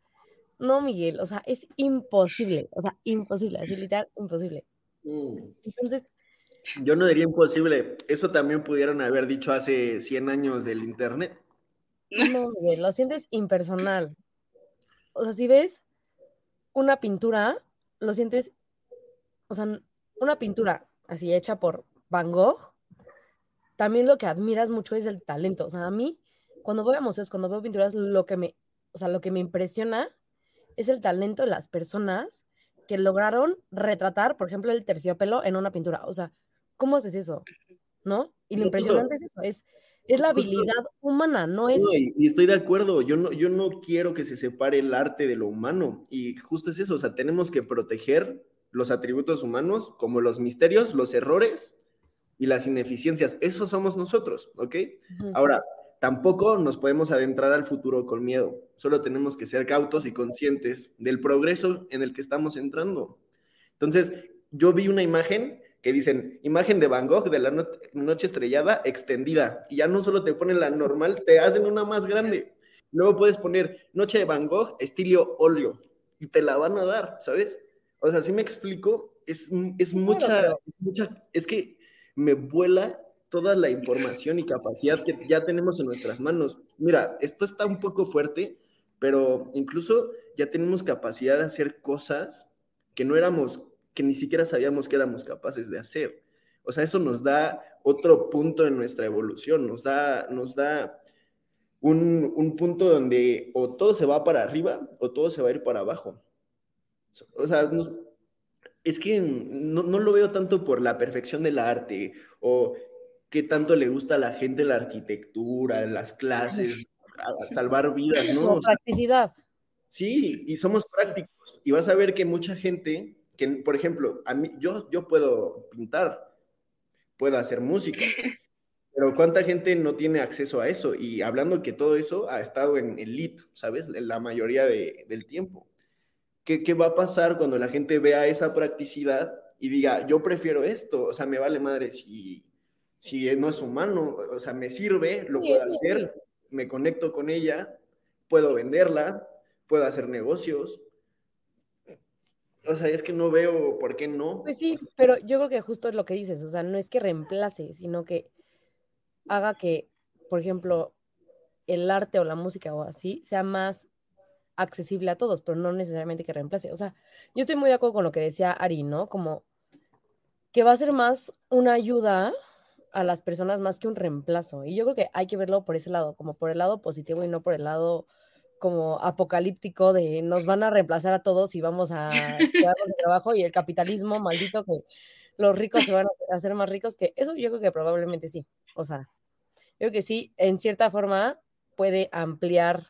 Speaker 8: no, Miguel, o sea, es imposible, o sea, imposible, así literal, imposible. Mm. Entonces...
Speaker 6: Yo no diría imposible, eso también pudieron haber dicho hace 100 años del Internet.
Speaker 8: No, Miguel, lo sientes impersonal. O sea, si ves una pintura, lo sientes, o sea, una pintura así hecha por Van Gogh, también lo que admiras mucho es el talento. O sea, a mí, cuando voy a museos, cuando veo pinturas, lo que me, o sea, lo que me impresiona es el talento de las personas que lograron retratar, por ejemplo, el terciopelo en una pintura. O sea, ¿cómo haces eso? ¿No? Y lo impresionante es eso, es, es la habilidad humana, no es...
Speaker 6: y, estoy de acuerdo, yo no, yo no quiero que se separe el arte de lo humano, y justo es eso, o sea, tenemos que proteger los atributos humanos como los misterios, los errores y las ineficiencias. Eso somos nosotros, ¿ok? Ahora, Tampoco nos podemos adentrar al futuro con miedo, solo tenemos que ser cautos y conscientes del progreso en el que estamos entrando. Entonces, yo vi una imagen que dicen, imagen de Van Gogh de la noche estrellada extendida, y ya no solo te ponen la normal, te hacen una más grande. Luego puedes poner noche de Van Gogh estilo óleo, y te la van a dar, ¿sabes? O sea, si me explico, es, es mucha, mucha, es que me vuela toda la información y capacidad que ya tenemos en nuestras manos. Mira, esto está un poco fuerte, pero incluso ya tenemos capacidad de hacer cosas que no éramos, que ni siquiera sabíamos que éramos capaces de hacer. O sea, eso nos da otro punto en nuestra evolución, nos da, nos da un, un punto donde o todo se va para arriba o todo se va a ir para abajo. O sea, es que no, no, lo veo tanto por la perfección del arte o qué tanto le gusta a la gente la arquitectura, las clases, salvar vidas, ¿no?
Speaker 8: practicidad.
Speaker 6: Sí, y somos prácticos. Y vas a ver que mucha gente, que por ejemplo, a mí, yo, yo puedo pintar, puedo hacer música, pero ¿cuánta gente no tiene acceso a eso? Y hablando que todo eso ha estado en elite, ¿sabes? La mayoría del tiempo. ¿Qué, ¿Qué va a pasar cuando la gente vea esa practicidad y diga, yo prefiero esto? O sea, me vale madre si si no es humano, o sea, me sirve, lo puedo hacer, me conecto con ella, puedo venderla, puedo hacer negocios. O sea, es que no veo por qué no.
Speaker 8: Pues sí, pero yo creo que justo es lo que dices, o sea, no es que reemplace, sino que haga que, por ejemplo, el arte o la música o así sea más accesible a todos, pero no necesariamente que reemplace. O sea, yo estoy muy de acuerdo con lo que decía Ari, ¿no? Como que va a ser más una ayuda a las personas más que un reemplazo. Y yo creo que hay que verlo por ese lado, como por el lado positivo y no por el lado como apocalíptico de nos van a reemplazar a todos y vamos a quedarnos sin trabajo y el capitalismo maldito que los ricos se van a hacer más ricos, que eso yo creo que probablemente sí. O sea, yo creo que sí, en cierta forma puede ampliar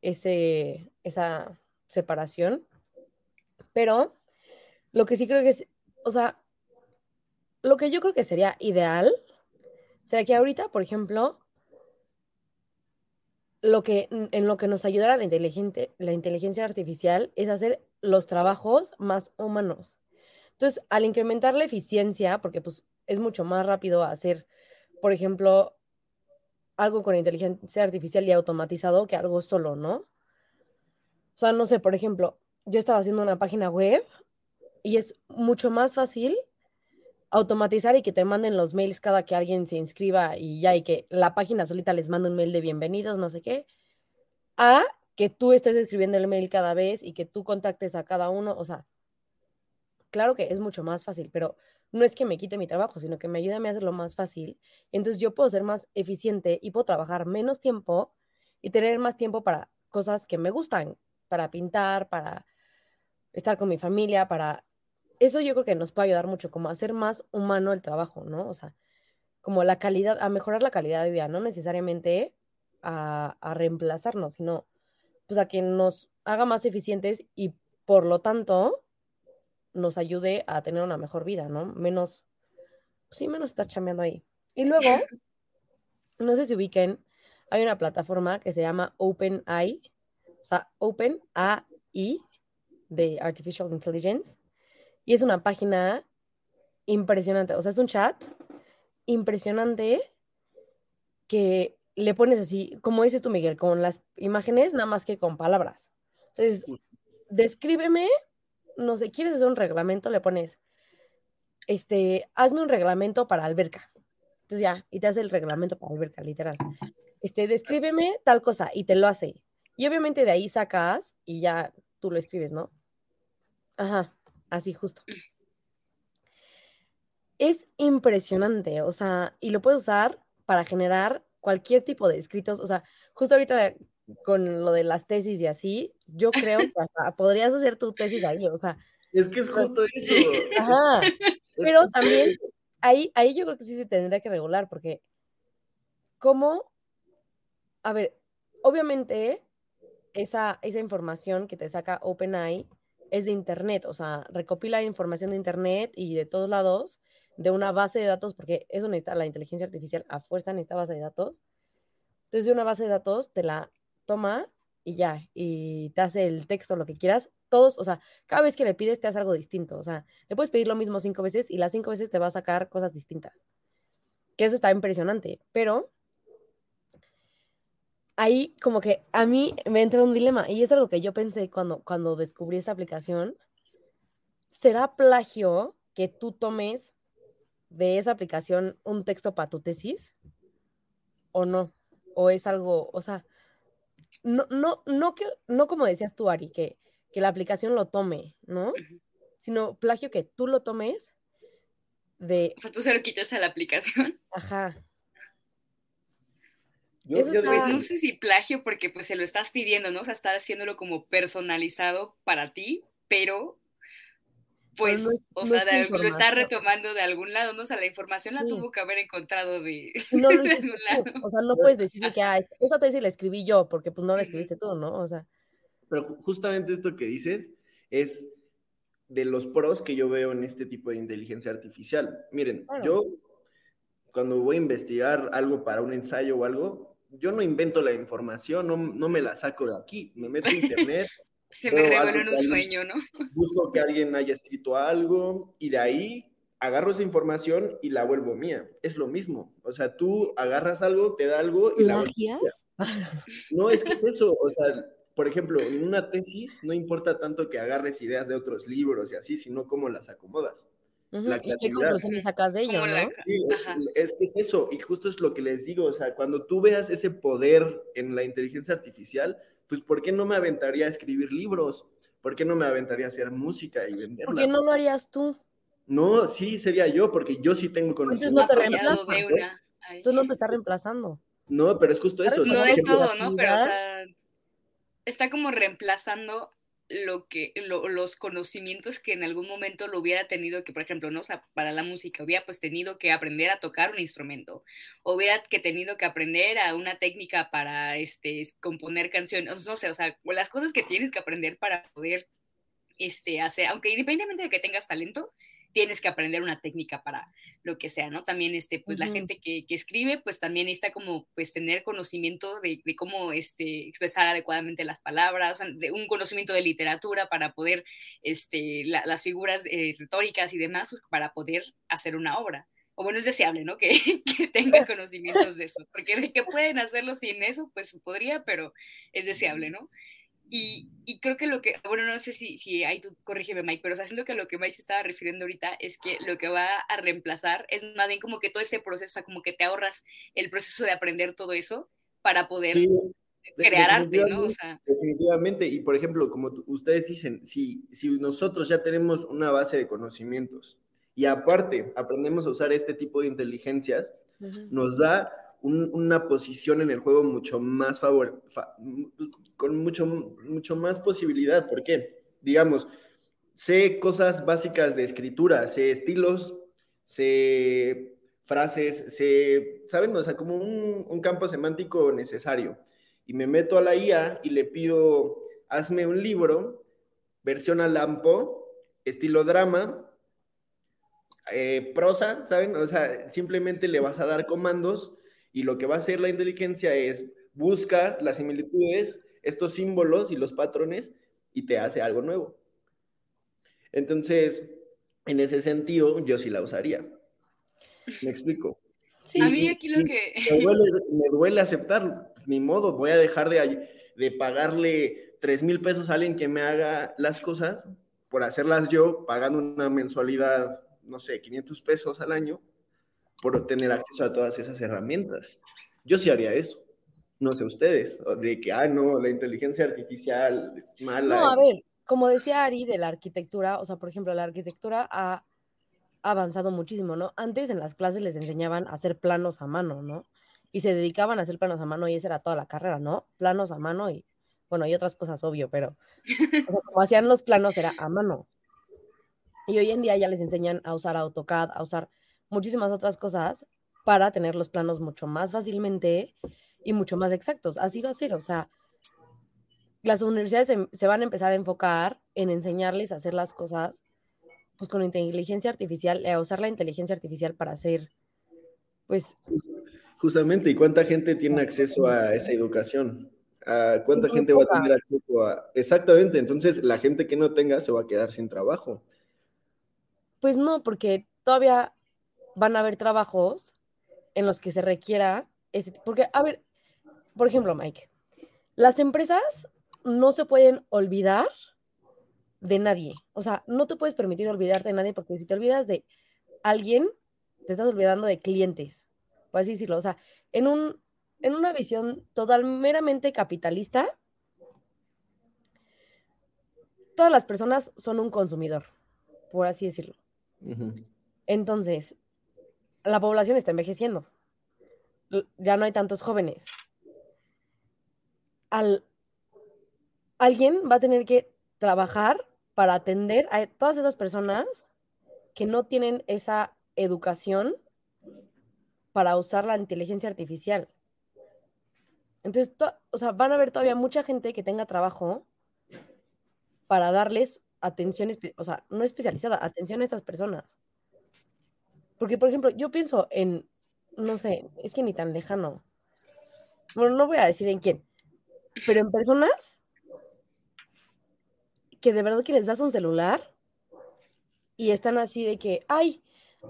Speaker 8: ese, esa separación, pero lo que sí creo que es, o sea, lo que yo creo que sería ideal sería que ahorita, por ejemplo, lo que, en lo que nos ayudará la, la inteligencia artificial es hacer los trabajos más humanos. Entonces, al incrementar la eficiencia, porque pues es mucho más rápido hacer, por ejemplo, algo con inteligencia artificial y automatizado que algo solo, ¿no? O sea, no sé, por ejemplo, yo estaba haciendo una página web y es mucho más fácil automatizar y que te manden los mails cada que alguien se inscriba y ya, y que la página solita les mande un mail de bienvenidos, no sé qué, a que tú estés escribiendo el mail cada vez y que tú contactes a cada uno, o sea, claro que es mucho más fácil, pero no es que me quite mi trabajo, sino que me ayuda a hacerlo más fácil. Entonces yo puedo ser más eficiente y puedo trabajar menos tiempo y tener más tiempo para cosas que me gustan, para pintar, para estar con mi familia, para eso yo creo que nos puede ayudar mucho, como a hacer más humano el trabajo, ¿no? O sea, como la calidad, a mejorar la calidad de vida, no necesariamente a, reemplazarnos, sino pues a que nos haga más eficientes y por lo tanto nos ayude a tener una mejor vida, ¿no? Menos, pues sí, menos estar chambeando ahí. Y luego, no sé si ubiquen, hay una plataforma que se llama OpenAI, o sea, OpenAI de Artificial Intelligence, y es una página impresionante. O sea, es un chat impresionante que le pones así, como dices tú, Miguel, con las imágenes, nada más que con palabras. Entonces, descríbeme, no sé, quieres hacer un reglamento, le pones, este, hazme un reglamento para alberca. Entonces ya, y te hace el reglamento para alberca, literal. Este, descríbeme tal cosa y te lo hace. Y obviamente de ahí sacas y ya tú lo escribes, ¿no? Ajá. Así justo. Es impresionante, o sea, y lo puedes usar para generar cualquier tipo de escritos, o sea, justo ahorita con lo de las tesis y así, yo creo que hasta podrías hacer tu tesis ahí, o sea.
Speaker 6: Es que es justo eso.
Speaker 8: Ajá. Pero también ahí, ahí yo creo que sí se tendría que regular, porque ¿cómo? A ver, obviamente esa, esa información que te saca OpenAI es de Internet, o sea, recopila información de Internet y de todos lados de una base de datos, porque eso necesita la inteligencia artificial a fuerza en esta base de datos. Entonces, de una base de datos te la toma y ya, y te hace el texto, lo que quieras. Todos, o sea, cada vez que le pides te hace algo distinto. O sea, le puedes pedir lo mismo cinco veces y las cinco veces te va a sacar cosas distintas. Que eso está impresionante, pero ahí como que a mí me entra un dilema y es algo que yo pensé cuando, cuando descubrí esta aplicación. ¿Será plagio que tú tomes de esa aplicación un texto para tu tesis? ¿O no? ¿O es algo, o sea, no, no, no, que, no como decías tú, Ari, que, que la aplicación lo tome, ¿no? Sino plagio que tú lo tomes de...
Speaker 7: O sea, tú se lo quitas a la aplicación.
Speaker 8: Ajá.
Speaker 7: Pues no sé si plagio porque pues se lo estás pidiendo, ¿no? O sea, estás haciéndolo como personalizado para ti, pero pues, o sea, lo estás retomando de algún lado, ¿no? O sea, la información la tuvo que haber encontrado de,
Speaker 8: no lo algún lado. O sea, no puedes decir que, ah, esa tesis la escribí yo, porque pues no la escribiste tú, ¿no? O sea.
Speaker 6: Pero justamente esto que dices es de los pros que yo veo en este tipo de inteligencia artificial. Miren, yo cuando voy a investigar algo para un ensayo o algo, yo no invento la información, no, no me la saco de aquí, me meto a internet.
Speaker 7: Se me reveló en un sueño, ¿no?
Speaker 6: Busco que alguien haya escrito algo y de ahí agarro esa información y la vuelvo mía. Es lo mismo. O sea, tú agarras algo, te da algo y la vuelves No, es que es eso. O sea, por ejemplo, en una tesis no importa tanto que agarres ideas de otros libros y así, sino cómo las acomodas.
Speaker 8: ¿Y qué conclusiones sacas de ello, no?
Speaker 6: es, que es eso, y justo es lo que les digo, o sea, cuando tú veas ese poder en la inteligencia artificial, pues ¿por qué no me aventaría a escribir libros? ¿Por qué no me aventaría a hacer música y venderla?
Speaker 8: ¿Por qué no lo harías tú?
Speaker 6: No, sí, sería yo, porque yo sí tengo conocimiento.
Speaker 8: Entonces no te reemplazas. Tú no te estás reemplazando.
Speaker 6: No, pero es justo eso.
Speaker 7: No del todo, ¿no? Pero, o sea, está como reemplazando lo que los conocimientos que en algún momento lo hubiera tenido que, por ejemplo, no o para la música, hubiera pues tenido que aprender a tocar un instrumento, hubiera que tenido que aprender a una técnica para este componer canciones, no sé, o sea, las cosas que tienes que aprender para poder este hacer, aunque independientemente de que tengas talento, tienes que aprender una técnica para lo que sea, ¿no? También, este, pues la gente que, escribe, pues también está como, pues tener conocimiento de, cómo, este, expresar adecuadamente las palabras, de un conocimiento de literatura para poder, este, las figuras eh, retóricas y demás, pues, para poder hacer una obra. O bueno, es deseable, ¿no? Que, que tenga conocimientos de eso, porque de que pueden hacerlo sin eso, pues podría, pero es deseable, ¿no? Y, y, creo que lo que, bueno, no sé si, si ahí tú corrígeme, Mike, pero o sea, siento que lo que Mike se estaba refiriendo ahorita es que lo que va a reemplazar es más bien como que todo ese proceso, o sea, como que te ahorras el proceso de aprender todo eso para poder crear arte, ¿no? O sea,
Speaker 6: definitivamente, y por ejemplo, como ustedes dicen, si, si nosotros ya tenemos una base de conocimientos y aparte aprendemos a usar este tipo de inteligencias, nos da una posición en el juego mucho más favor, con mucho, mucho más posibilidad. ¿Por qué? Digamos, sé cosas básicas de escritura, sé estilos, sé frases, sé, ¿saben? O sea, como un, campo semántico necesario. Y me meto a la IA y le pido, hazme un libro, versión a lampo, estilo drama, eh, prosa, ¿saben? O sea, simplemente le vas a dar comandos y lo que va a hacer la inteligencia es buscar las similitudes, estos símbolos y los patrones y te hace algo nuevo. Entonces, en ese sentido, yo sí la usaría. ¿Me explico?
Speaker 7: Sí, a mí aquí lo que...
Speaker 6: Me duele, aceptarlo. Pues, ni modo, voy a dejar de, de pagarle 3 mil pesos a alguien que me haga las cosas por hacerlas yo, pagando una mensualidad, no sé, 500 pesos al año, por tener acceso a todas esas herramientas. Yo sí haría eso. No sé ustedes, de que, ah, no, la inteligencia artificial es mala.
Speaker 8: No, a ver, como decía Ari de la arquitectura, o sea, por ejemplo, la arquitectura ha avanzado muchísimo, ¿no? Antes en las clases les enseñaban a hacer planos a mano, ¿no? Y se dedicaban a hacer planos a mano y esa era toda la carrera, ¿no? Planos a mano y, bueno, y otras cosas, obvio, pero, o sea, como hacían los planos era a mano. Y hoy en día ya les enseñan a usar AutoCAD, a usar muchísimas otras cosas para tener los planos mucho más fácilmente y mucho más exactos. Así va a ser, o sea, las universidades se, van a empezar a enfocar en enseñarles a hacer las cosas pues con inteligencia artificial, a usar la inteligencia artificial para hacer, pues...
Speaker 6: Justamente, ¿y cuánta gente tiene acceso a esa educación? ¿A ¿Cuánta gente va a tener acceso a...? Exactamente, entonces la gente que no tenga se va a quedar sin trabajo.
Speaker 8: Pues no, porque todavía van a haber trabajos en los que se requiera ese, porque, a ver, por ejemplo, Mike, las empresas no se pueden olvidar de nadie. O sea, no te puedes permitir olvidarte de nadie porque si te olvidas de alguien, te estás olvidando de clientes, por así decirlo. O sea, en, un, en una visión total meramente capitalista, todas las personas son un consumidor, por así decirlo. Entonces, la población está envejeciendo. Ya no hay tantos jóvenes. Al, alguien va a tener que trabajar para atender a todas esas personas que no tienen esa educación para usar la inteligencia artificial. Entonces, o sea, van a haber todavía mucha gente que tenga trabajo para darles atención, o sea, no especializada, atención a estas personas. Porque, por ejemplo, yo pienso en, no sé, es que ni tan lejano. Bueno, no voy a decir en quién, pero en personas que de verdad que les das un celular y están así de que, ay,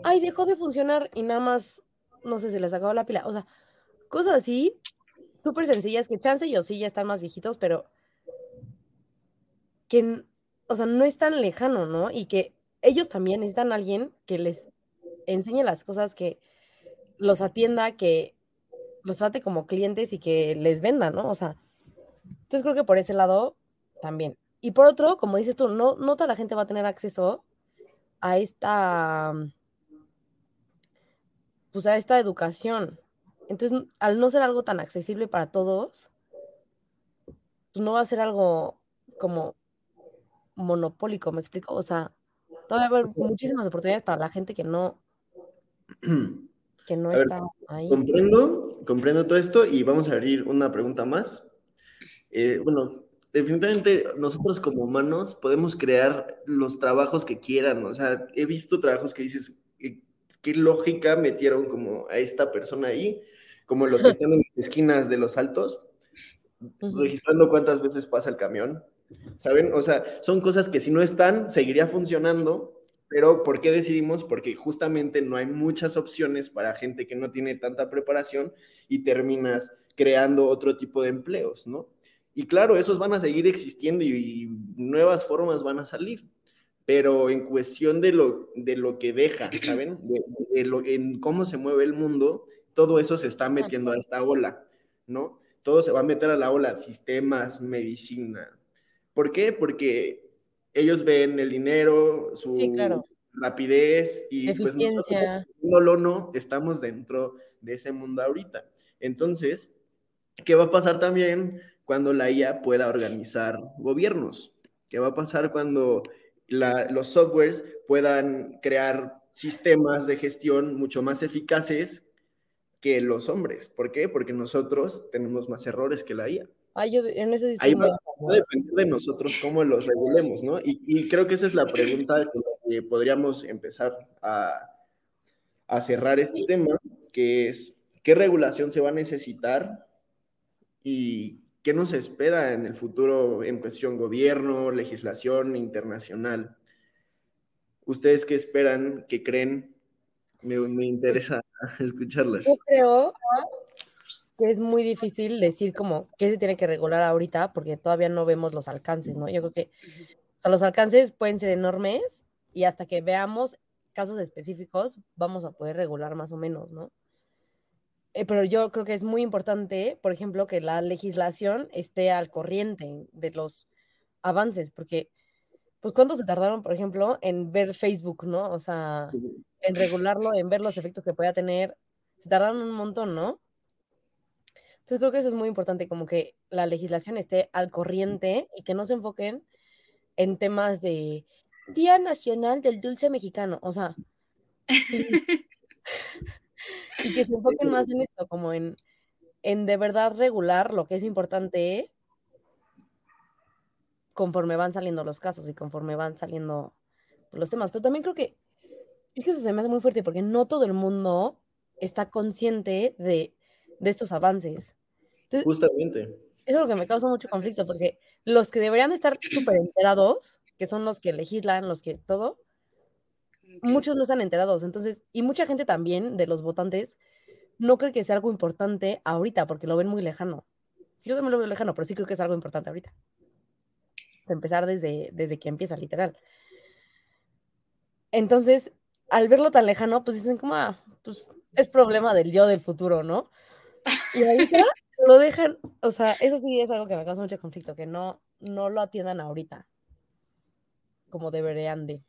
Speaker 8: ay, dejó de funcionar y nada más, no sé, se les acabó la pila. O sea, cosas así, súper sencillas, que chance y o sí ya están más viejitos, pero que, o sea, no es tan lejano, ¿no? Y que ellos también necesitan a alguien que les enseñe las cosas, que los atienda, que los trate como clientes y que les venda, ¿no? O sea, entonces creo que por ese lado también. Y por otro, como dices tú, no, no toda la gente va a tener acceso a esta, pues a esta educación. Entonces, al no ser algo tan accesible para todos, pues no va a ser algo como monopólico, ¿me explico? O sea, todavía va a haber muchísimas oportunidades para la gente que no, que no está ahí.
Speaker 6: Comprendo, comprendo todo esto y vamos a abrir una pregunta más. Eh, bueno, definitivamente nosotros como humanos podemos crear los trabajos que quieran. O sea, he visto trabajos que dices, eh, ¿qué lógica metieron como a esta persona ahí? Como los que están en las esquinas de los altos, registrando cuántas veces pasa el camión. ¿Saben? O sea, son cosas que si no están, seguiría funcionando, pero ¿por qué decidimos? Porque justamente no hay muchas opciones para gente que no tiene tanta preparación y terminas creando otro tipo de empleos, ¿no? Y claro, esos van a seguir existiendo y, nuevas formas van a salir, pero en cuestión de lo, de lo que deja, ¿saben? De, lo, en cómo se mueve el mundo, todo eso se está metiendo a esta ola, ¿no? Todo se va a meter a la ola, sistemas, medicina. ¿Por qué? Porque ellos ven el dinero, su rapidez y pues nosotros, no, no, estamos dentro de ese mundo ahorita. Entonces, ¿qué va a pasar también cuando la IA pueda organizar gobiernos? ¿Qué va a pasar cuando los softwares puedan crear sistemas de gestión mucho más eficaces que los hombres? ¿Por qué? Porque nosotros tenemos más errores que la IA.
Speaker 8: Ahí
Speaker 6: va, a depender de nosotros cómo los regulemos, ¿no? Y, creo que esa es la pregunta que podríamos empezar a, a cerrar este tema, que es, ¿qué regulación se va a necesitar y qué nos espera en el futuro en cuestión gobierno, legislación internacional? ¿Ustedes qué esperan, qué creen? Me, me interesa escucharlas.
Speaker 8: Yo creo que es muy difícil decir como qué se tiene que regular ahorita porque todavía no vemos los alcances, ¿no? Yo creo que los alcances pueden ser enormes y hasta que veamos casos específicos vamos a poder regular más o menos, ¿no? Eh, pero yo creo que es muy importante, por ejemplo, que la legislación esté al corriente de los avances, porque, pues, ¿cuánto se tardaron, por ejemplo, en ver Facebook, ¿no? O sea, en regularlo, en ver los efectos que pueda tener. Se tardaron un montón, ¿no? Entonces creo que eso es muy importante, como que la legislación esté al corriente y que no se enfoquen en temas de Día Nacional del Dulce Mexicano, o sea, y que se enfoquen más en esto, como en, en de verdad regular lo que es importante conforme van saliendo los casos y conforme van saliendo los temas. Pero también creo que es que eso se me hace muy fuerte porque no todo el mundo está consciente de de estos avances.
Speaker 6: Justamente.
Speaker 8: Eso es lo que me causa mucho conflicto, porque los que deberían estar súper enterados, que son los que legislan, los que todo, muchos no están enterados. Entonces, y mucha gente también de los votantes no cree que sea algo importante ahorita, porque lo ven muy lejano. Yo también lo veo lejano, pero sí creo que es algo importante ahorita. Empezar desde, desde que empieza, literal. Entonces, al verlo tan lejano, pues dicen como, ah, pues es problema del yo del futuro, ¿no? Y ahorita lo dejan, o sea, eso sí es algo que me causa mucho conflicto, que no, no lo atiendan ahorita, como deberían de.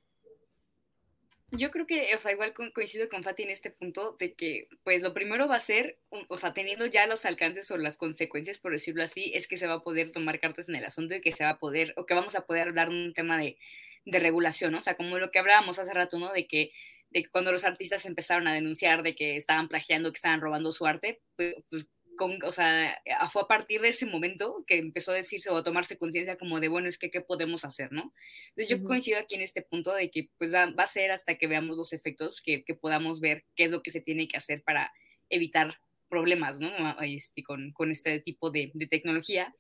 Speaker 7: Yo creo que, o sea, igual coincido con Fati en este punto de que, pues, lo primero va a ser, o sea, teniendo ya los alcances o las consecuencias, por decirlo así, es que se va a poder tomar cartas en el asunto y que se va a poder, o que vamos a poder hablar de un tema de, de regulación. O sea, como lo que hablábamos hace rato, ¿no? De que de que cuando los artistas empezaron a denunciar de que estaban plagiando, que estaban robando su arte, pues, pues con, o sea, fue a partir de ese momento que empezó a decirse o a tomarse conciencia como de, bueno, es que, ¿qué podemos hacer, no? Entonces yo coincido aquí en este punto de que, pues, va, a ser hasta que veamos los efectos, que, que, podamos ver qué es lo que se tiene que hacer para evitar problemas, ¿no? Este, con, con, este tipo de, de, tecnología.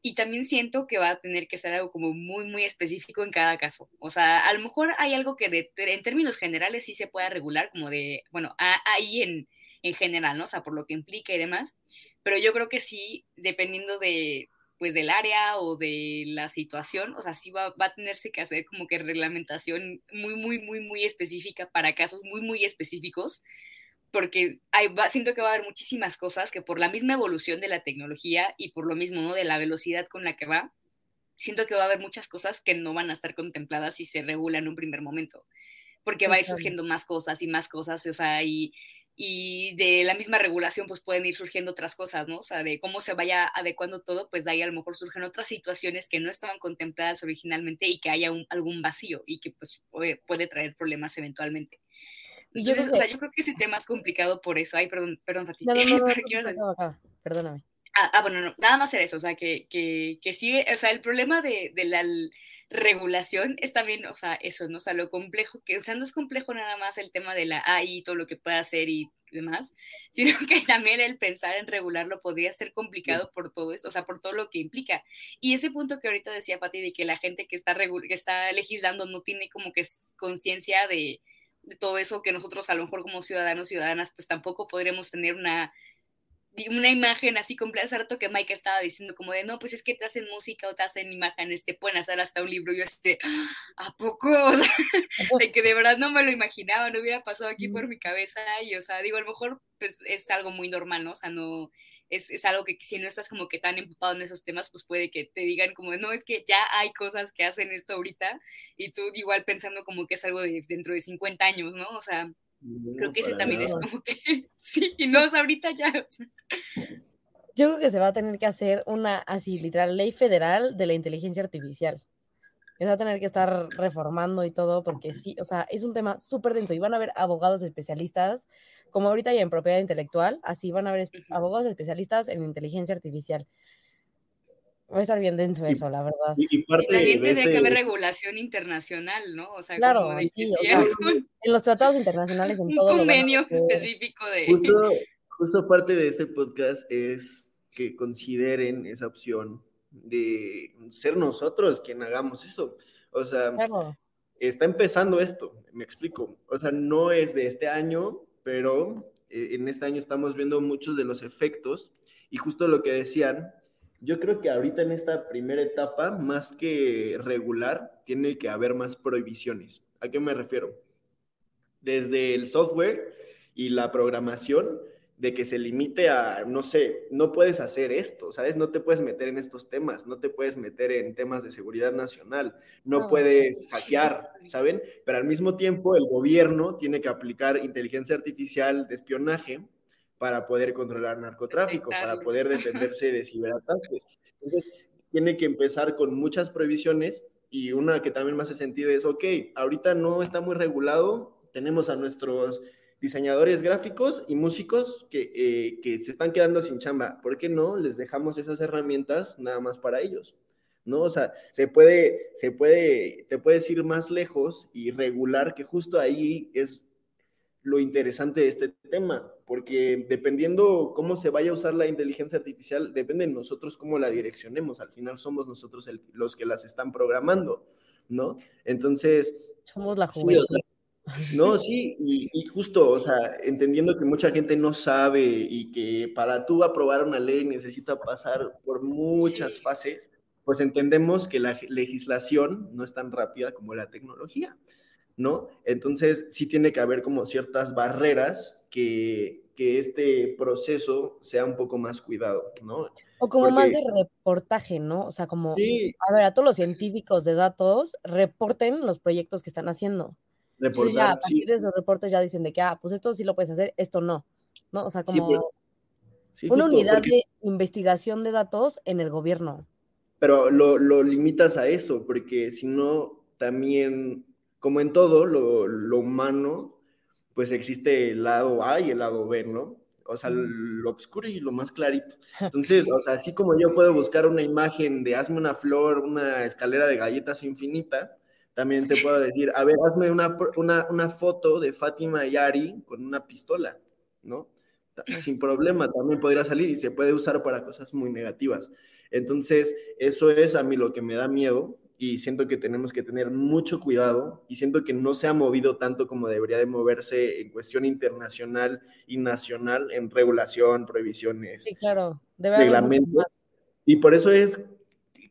Speaker 7: Y también siento que va a tener que ser algo como muy, muy específico en cada caso. O sea, a lo mejor hay algo que de, en términos generales sí se pueda regular, como de, bueno, ahí en, en general, ¿no? O sea, por lo que implica y demás. Pero yo creo que sí, dependiendo de, pues del área o de la situación, o sea, sí va, va, a tenerse que hacer como que reglamentación muy, muy, muy, muy específica para casos muy, muy específicos, porque hay, va, siento que va a haber muchísimas cosas que por la misma evolución de la tecnología y por lo mismo, ¿no? De la velocidad con la que va, siento que va a haber muchas cosas que no van a estar contempladas si se regula en un primer momento, porque va a ir surgiendo más cosas y más cosas, o sea, y, y de la misma regulación pues pueden ir surgiendo otras cosas, ¿no? O sea, de cómo se vaya adecuando todo, pues de ahí a lo mejor surgen otras situaciones que no estaban contempladas originalmente y que haya un, algún vacío y que pues puede, puede traer problemas eventualmente. Entonces, yo, o sea, yo creo que ese tema es complicado por eso. Ay, perdón, perdón, Fati.
Speaker 8: No, no, no, no, no, no perdóname.
Speaker 7: Ah, ah, bueno, no, nada más era eso, o sea, que, que, que sí, o sea, el problema de, de la regulación es también, o sea, eso, ¿no? O sea, lo complejo, que, o sea, no es complejo nada más el tema de la AI, todo lo que puede hacer y demás, sino que también el pensar en regularlo podría ser complicado por todo eso, o sea, por todo lo que implica. Y ese punto que ahorita decía Pati, de que la gente que está, que está legislando no tiene como que conciencia de, de todo eso que nosotros a lo mejor como ciudadanos, ciudadanas, pues tampoco podríamos tener una una imagen así completa, hace rato que Mike estaba diciendo como de, no, pues es que te hacen música o te hacen imágenes, te pueden hacer hasta un libro, yo este, ¿a poco? O sea, de que de verdad no me lo imaginaba, no hubiera pasado aquí por mi cabeza y, o sea, digo, a lo mejor pues es algo muy normal, ¿no? O sea, no, es, es, algo que si no estás como que tan empapado en esos temas, pues puede que te digan como, no, es que ya hay cosas que hacen esto ahorita y tú igual pensando como que es algo de dentro de 50 años, ¿no? O sea, Creo que ese también es como que, sí, y no, es ahorita ya.
Speaker 8: Yo creo que se va a tener que hacer una, así, literal, ley federal de la inteligencia artificial. Se va a tener que estar reformando y todo, porque sí, o sea, es un tema súper denso. Y van a haber abogados especialistas, como ahorita hay en propiedad intelectual, así van a haber abogados especialistas en inteligencia artificial. Va a estar bien denso eso, la verdad.
Speaker 7: Y, también tendría que haber este regulación internacional, ¿no? O sea,
Speaker 8: claro,
Speaker 7: como
Speaker 8: sí, o sea, en los tratados internacionales, en
Speaker 7: un
Speaker 8: todo
Speaker 7: convenio específico de...
Speaker 6: Justo, justo parte de este podcast es que consideren esa opción de ser nosotros quien hagamos eso. O sea, está empezando esto, me explico. O sea, no es de este año, pero eh, en este año estamos viendo muchos de los efectos y justo lo que decían yo creo que ahorita en esta primera etapa, más que regular, tiene que haber más prohibiciones. ¿A qué me refiero? Desde el software y la programación, de que se limite a, no sé, no puedes hacer esto, ¿sabes? No te puedes meter en estos temas, no te puedes meter en temas de seguridad nacional, no puedes hackear, ¿saben? Pero al mismo tiempo el gobierno tiene que aplicar inteligencia artificial de espionaje para poder controlar narcotráfico, para poder defenderse de ciberataques. Entonces, tiene que empezar con muchas prohibiciones y una que también me hace sentido es, ok, ahorita no está muy regulado, tenemos a nuestros diseñadores gráficos y músicos que, eh, que se están quedando sin chamba. ¿Por qué no les dejamos esas herramientas nada más para ellos? ¿no? O sea, se puede, se puede, te puedes ir más lejos y regular que justo ahí es lo interesante de este tema, porque dependiendo cómo se vaya a usar la inteligencia artificial, depende de nosotros cómo la direccionemos. Al final somos nosotros los que las están programando, ¿no? Entonces...
Speaker 8: Somos la juventud.
Speaker 6: no, sí, y, justo, o sea, entendiendo que mucha gente no sabe y que para tú aprobar una ley necesita pasar por muchas fases, pues entendemos que la legislación no es tan rápida como la tecnología. ¿No? Entonces, sí tiene que haber como ciertas barreras que, que este proceso sea un poco más cuidado, ¿no?
Speaker 8: O como más de reportaje, ¿no? O sea, como, a ver, a todos los científicos de datos reporten los proyectos que están haciendo. Reportar, ya, a partir de esos reportes ya dicen de que, ah, pues esto sí lo puedes hacer, esto no, ¿no? O sea, como una unidad de investigación de datos en el gobierno.
Speaker 6: Pero lo, lo limitas a eso, porque si no, también como en todo lo, humano, pues existe el lado A y el lado B, ¿no? O sea, lo oscuro y lo más clarito. Entonces, o sea, así como yo puedo buscar una imagen de hazme una flor, una escalera de galletas infinita, también te puedo decir, a ver, hazme una, una, foto de Fátima Yari con una pistola, ¿no? Sin problema, también podría salir y se puede usar para cosas muy negativas. Entonces, eso es a mí lo que me da miedo, y siento que tenemos que tener mucho cuidado y siento que no se ha movido tanto como debería de moverse en cuestión internacional y nacional en regulación, prohibiciones,
Speaker 8: sí, claro.
Speaker 6: reglamentos. Y por eso es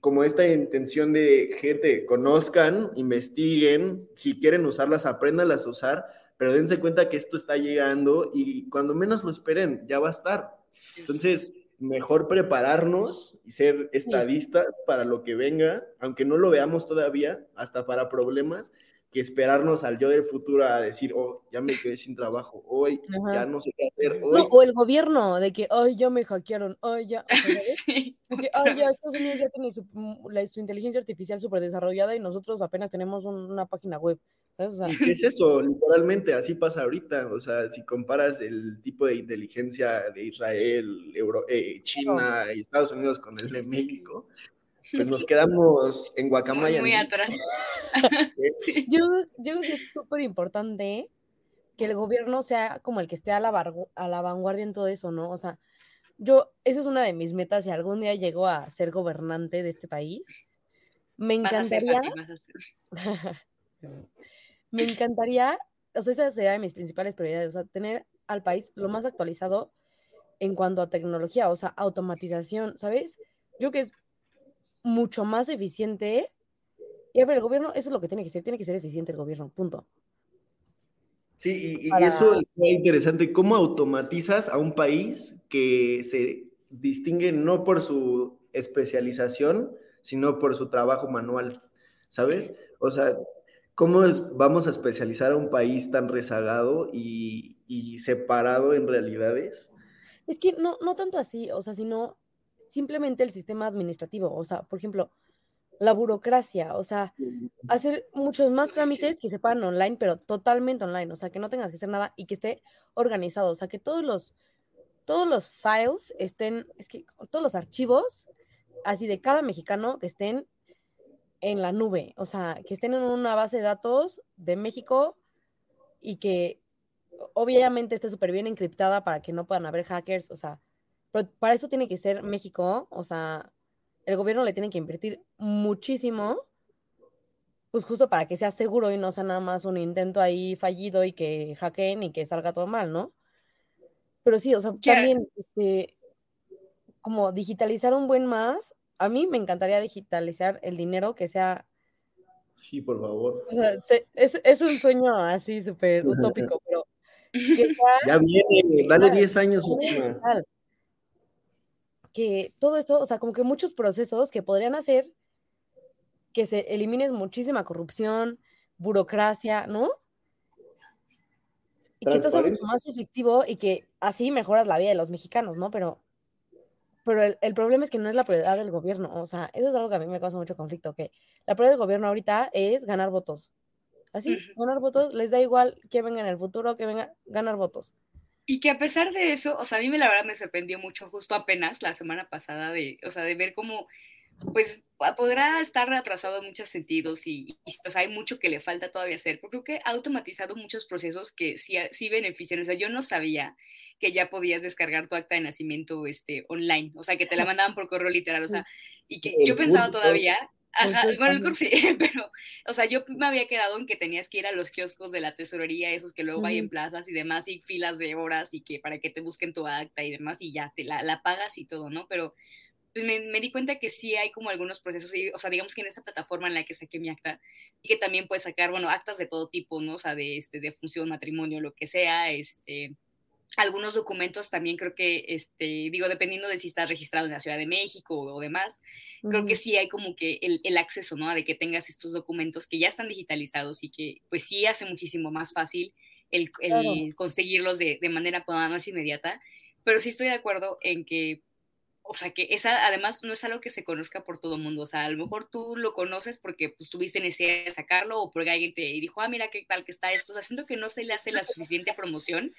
Speaker 6: como esta intención de gente, conozcan, investiguen, si quieren usarlas, apréndanlas a usar, pero dense cuenta que esto está llegando y cuando menos lo esperen, ya va a estar. Entonces, mejor prepararnos y ser estadistas para lo que venga, aunque no lo veamos todavía, hasta para problemas, que esperarnos al yo del futuro a decir, oh, ya me quedé sin trabajo, hoy ya no sé qué hacer. Hoy.
Speaker 8: o el gobierno, de que, ay, ya me hackearon, ay, ya. sí, que, ay, ya Estados Unidos ya tiene su, la, su inteligencia artificial súper desarrollada y nosotros apenas tenemos una página web.
Speaker 6: ¿Qué es eso? Literalmente, así pasa ahorita. O sea, si comparas el tipo de inteligencia de Israel, Euro, eh, China y Estados Unidos con el de México, pues nos quedamos en Guacamaya.
Speaker 7: Muy, atrás.
Speaker 8: yo, yo creo que es súper importante que el gobierno sea como el que esté a la, a la vanguardia en todo eso, ¿no? O sea, yo, esa es una de mis metas, si algún día llego a ser gobernante de este país, me encantaría... me encantaría, o sea, esa sería de mis principales prioridades, o sea, tener al país lo más actualizado en cuanto a tecnología, o sea, automatización, ¿sabes? Yo creo que es mucho más eficiente. Y a ver, el gobierno, eso es lo que tiene que ser, tiene que ser eficiente el gobierno, punto.
Speaker 6: Sí, y, eso es muy interesante. ¿Cómo automatizas a un país que se distingue no por su especialización, sino por su trabajo manual? ¿Sabes? O sea, ¿cómo vamos a especializar a un país tan rezagado y, y separado en realidades?
Speaker 8: Es que no, no tanto así, o sea, sino simplemente el sistema administrativo, o sea, por ejemplo, la burocracia, o sea, hacer muchos más trámites que se pagan online, pero totalmente online, o sea, que no tengas que hacer nada y que esté organizado, o sea, que todos los, todos los files estén, es que todos los archivos, así de cada mexicano, que estén en la nube, o sea, que estén en una base de datos de México y que obviamente esté súper bien encriptada para que no puedan haber hackers, o sea, pero para eso tiene que ser México, o sea, el gobierno le tiene que invertir muchísimo, pues justo para que sea seguro y no sea nada más un intento ahí fallido y que hackeen y que salga todo mal, ¿no? Pero sí, o sea, también, este, como digitalizar un buen más, a mí me encantaría digitalizar el dinero que sea...
Speaker 6: Sí, por favor.
Speaker 8: O sea, es, es un sueño así súper utópico, pero...
Speaker 6: ya viene, dale 10 años
Speaker 8: que todo eso, o sea, como que muchos procesos que podrían hacer que se elimine muchísima corrupción, burocracia, ¿no? Y que esto sea mucho más efectivo y que así mejoras la vida de los mexicanos, ¿no? Pero, pero el, problema es que no es la prioridad del gobierno, o sea, eso es algo que a mí me causa mucho conflicto, que la prioridad del gobierno ahorita es ganar votos. Así, ganar votos, les da igual que venga en el futuro, que venga, ganar votos.
Speaker 7: Y que a pesar de eso, o sea, a mí me, la verdad me sorprendió mucho justo apenas la semana pasada de, o sea, de ver cómo, pues, podrá estar retrasado en muchos sentidos y, o sea, hay mucho que le falta todavía hacer, porque creo que ha automatizado muchos procesos que sí, sí benefician. O sea, yo no sabía que ya podías descargar tu acta de nacimiento este, online, o sea, que te la mandaban por correo literal, o sea, y que yo pensaba todavía Ajá, bueno, el curso sí, pero, o sea, yo me había quedado en que tenías que ir a los kioscos de la tesorería, esos que luego hay en plazas y demás, y filas de horas y que para que te busquen tu acta y demás, y ya te la, la pagas y todo, ¿no? Pero pues, me, me, di cuenta que sí hay como algunos procesos, y, o sea, digamos que en esa plataforma en la que saqué mi acta, y que también puedes sacar, bueno, actas de todo tipo, ¿no? O sea, de, este, de función, matrimonio, lo que sea, este algunos documentos también creo que, este, digo, dependiendo de si estás registrado en la Ciudad de México o demás, creo que sí hay como que el, el, acceso, ¿no? A de que tengas estos documentos que ya están digitalizados y que pues sí hace muchísimo más fácil el, el conseguirlos de, de manera más inmediata, pero sí estoy de acuerdo en que o sea, que esa además no es algo que se conozca por todo el mundo, o sea, a lo mejor tú lo conoces porque pues, tuviste necesidad de sacarlo o porque alguien te dijo, ah, mira qué tal que está esto, o sea, siento que no se le hace la suficiente promoción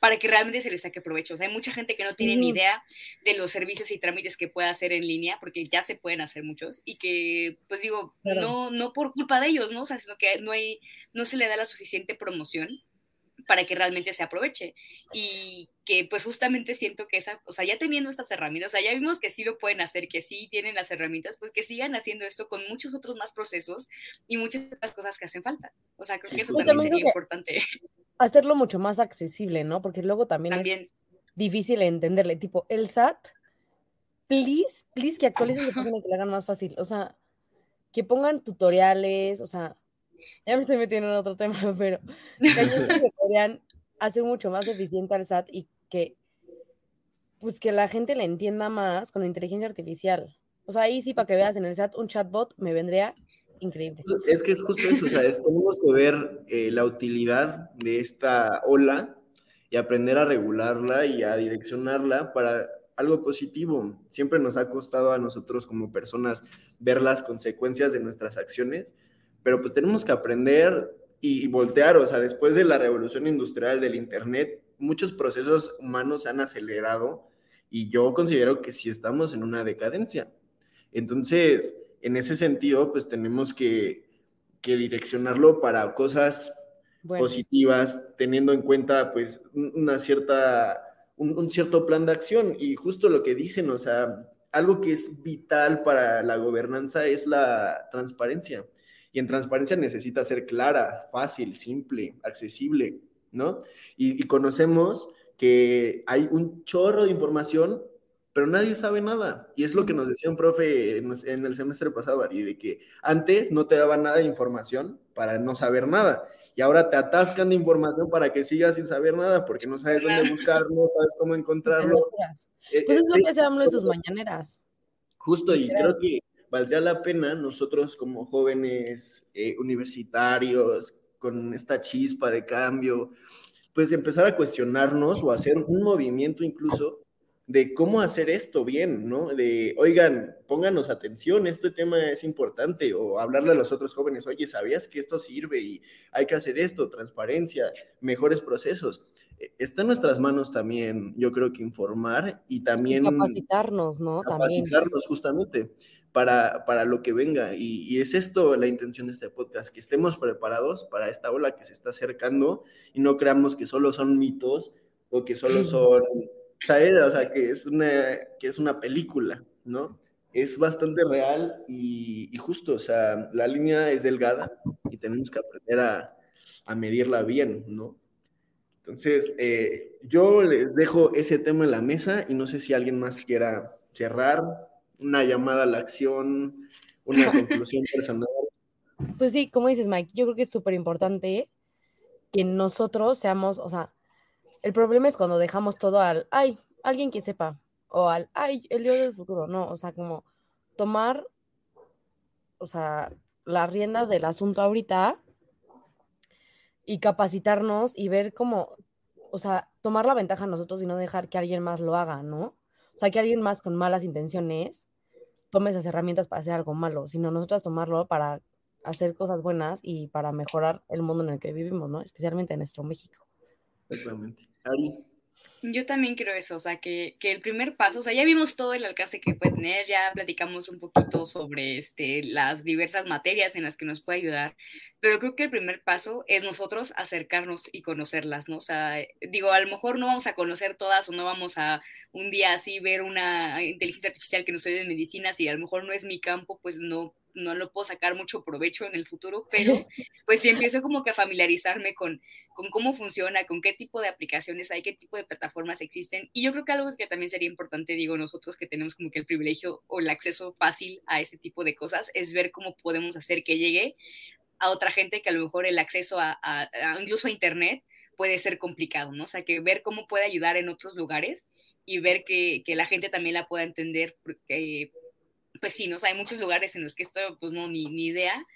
Speaker 7: para que realmente se le saque provecho, o sea, hay mucha gente que no tiene ni idea de los servicios y trámites que puede hacer en línea, porque ya se pueden hacer muchos, y que, pues digo, no, no por culpa de ellos, ¿no? O sea, sino que no hay, no se le da la suficiente promoción para que realmente se aproveche. Y que pues justamente siento que esa, o sea, ya teniendo estas herramientas, o sea, ya vimos que sí lo pueden hacer, que sí tienen las herramientas, pues que sigan haciendo esto con muchos otros más procesos y muchas otras cosas que hacen falta. O sea, creo que eso también, sería importante.
Speaker 8: Hacerlo mucho más accesible, ¿no? Porque luego también, es difícil entenderle, tipo, el SAT please, please, que actualicen su página que la hagan más fácil. O sea, que pongan tutoriales, o sea, ya me estoy metiendo en otro tema, pero que podrían hacer mucho más eficiente al SAT y que, pues, que la gente le entienda más con la inteligencia artificial. O sea, ahí sí, para que veas en el SAT un chatbot, me vendría increíble.
Speaker 6: Es que es justo eso, o sea, tenemos que ver eh, la utilidad de esta ola y aprender a regularla y a direccionarla para algo positivo. Siempre nos ha costado a nosotros como personas ver las consecuencias de nuestras acciones, pero pues tenemos que aprender y, voltear, o sea, después de la revolución industrial del Internet, muchos procesos humanos se han acelerado y yo considero que sí estamos en una decadencia. Entonces, en ese sentido, pues tenemos que, que direccionarlo para cosas positivas, teniendo en cuenta pues una cierta un, cierto plan de acción y justo lo que dicen, o sea, algo que es vital para la gobernanza es la transparencia. Y en transparencia necesita ser clara, fácil, simple, accesible, ¿no? Y, conocemos que hay un chorro de información, pero nadie sabe nada. Y es lo que nos decía un profe en, en el semestre pasado, Ari, de que antes no te daba nada de información para no saber nada y ahora te atascan de información para que sigas sin saber nada, porque no sabes dónde buscarlo, no sabes cómo encontrarlo.
Speaker 8: Eh, pues es lo eh, que hacemos en sus mañaneras.
Speaker 6: Justo, y creo que valdría la pena nosotros como jóvenes eh, universitarios, con esta chispa de cambio, pues empezar a cuestionarnos o hacer un movimiento incluso de cómo hacer esto bien, ¿no? De, oigan, pónganos atención, este tema es importante, o hablarle a los otros jóvenes, oye, ¿sabías que esto sirve y hay que hacer esto? Transparencia, mejores procesos. E, está en nuestras manos también, yo creo que informar y también...
Speaker 8: capacitarnos, ¿no?
Speaker 6: Capacitarnos justamente para, para lo que venga. Y, y es esto la intención de este podcast, que estemos preparados para esta ola que se está acercando y no creamos que solo son mitos o que solo son o sea, que es una, que es una película, ¿no? Es bastante real y, justo, o sea, la línea es delgada y tenemos que aprender a, a medirla bien, ¿no? Entonces, eh, yo les dejo ese tema en la mesa y no sé si alguien más quiera cerrar una llamada a la acción, una conclusión personal.
Speaker 8: Pues sí, como dices, Mike, yo creo que es súper importante que nosotros seamos, o sea, el problema es cuando dejamos todo al, ay, alguien que sepa, o al, ay, el dios del futuro, no, o sea, como tomar, o sea, las riendas del asunto ahorita y capacitarnos y ver cómo, o sea, tomar la ventaja nosotros y no dejar que alguien más lo haga, ¿no? O sea, que alguien más con malas intenciones tome esas herramientas para hacer algo malo, sino nosotros tomarlo para hacer cosas buenas y para mejorar el mundo en el que vivimos, ¿no? Especialmente en nuestro México.
Speaker 6: Exactamente.
Speaker 7: Yo también creo eso, o sea, que, que, el primer paso, o sea, ya vimos todo el alcance que puede tener, ya platicamos un poquito sobre este, las diversas materias en las que nos puede ayudar, pero creo que el primer paso es nosotros acercarnos y conocerlas, ¿no? O sea, digo, a lo mejor no vamos a conocer todas o no vamos a un día así ver una inteligencia artificial que nos ayude en medicina, si a lo mejor no es mi campo, pues no no lo puedo sacar mucho provecho en el futuro, pero pues sí empiezo como que a familiarizarme con, con cómo funciona, con qué tipo de aplicaciones hay, qué tipo de plataformas existen. Y yo creo que algo que también sería importante, digo, nosotros que tenemos como que el privilegio o el acceso fácil a este tipo de cosas, es ver cómo podemos hacer que llegue a otra gente que a lo mejor el acceso a, incluso a Internet puede ser complicado, ¿no? O sea, que ver cómo puede ayudar en otros lugares y ver que, que la gente también la pueda entender, porque pues sí, ¿no? hay muchos lugares en los que esto, pues no, ni, ni idea.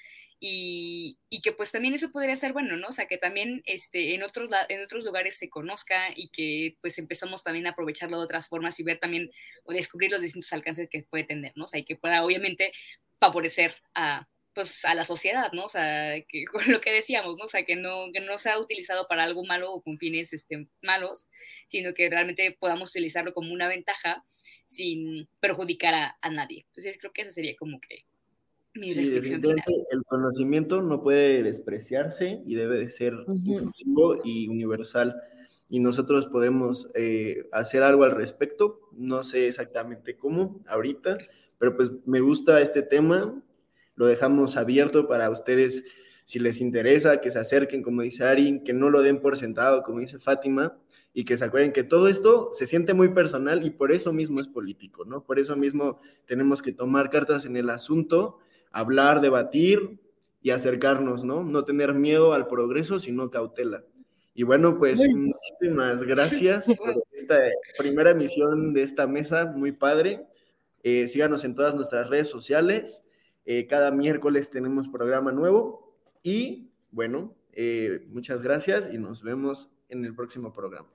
Speaker 7: Y, y, que pues también eso podría ser bueno, ¿no? O sea, que también este, en, otros, en otros lugares se conozca y que pues empezamos también a aprovecharlo de otras formas y ver también o descubrir los distintos alcances que puede tener, ¿no? O sea, y que pueda obviamente favorecer a, pues, a la sociedad, ¿no? O sea, que, con lo que decíamos, ¿no? O sea, que no, que no sea utilizado para algo malo o con fines este, malos, sino que realmente podamos utilizarlo como una ventaja sin perjudicar a, nadie. Entonces creo que esa sería como que mi reflexión final.
Speaker 6: El conocimiento no puede despreciarse y debe de ser inclusivo y universal. Y nosotros podemos eh, hacer algo al respecto. No sé exactamente cómo ahorita, pero pues me gusta este tema. Lo dejamos abierto para ustedes si les interesa, que se acerquen, como dice Ari, que no lo den por sentado, como dice Fátima, y que se acuerden que todo esto se siente muy personal y por eso mismo es político, ¿no? Por eso mismo tenemos que tomar cartas en el asunto, hablar, debatir y acercarnos, ¿no? No tener miedo al progreso, sino cautela. Y bueno, pues muchísimas gracias por esta primera emisión de esta mesa, muy padre. Eh, síganos en todas nuestras redes sociales. Eh, cada miércoles tenemos programa nuevo. Y bueno, eh, muchas gracias y nos vemos en el próximo programa.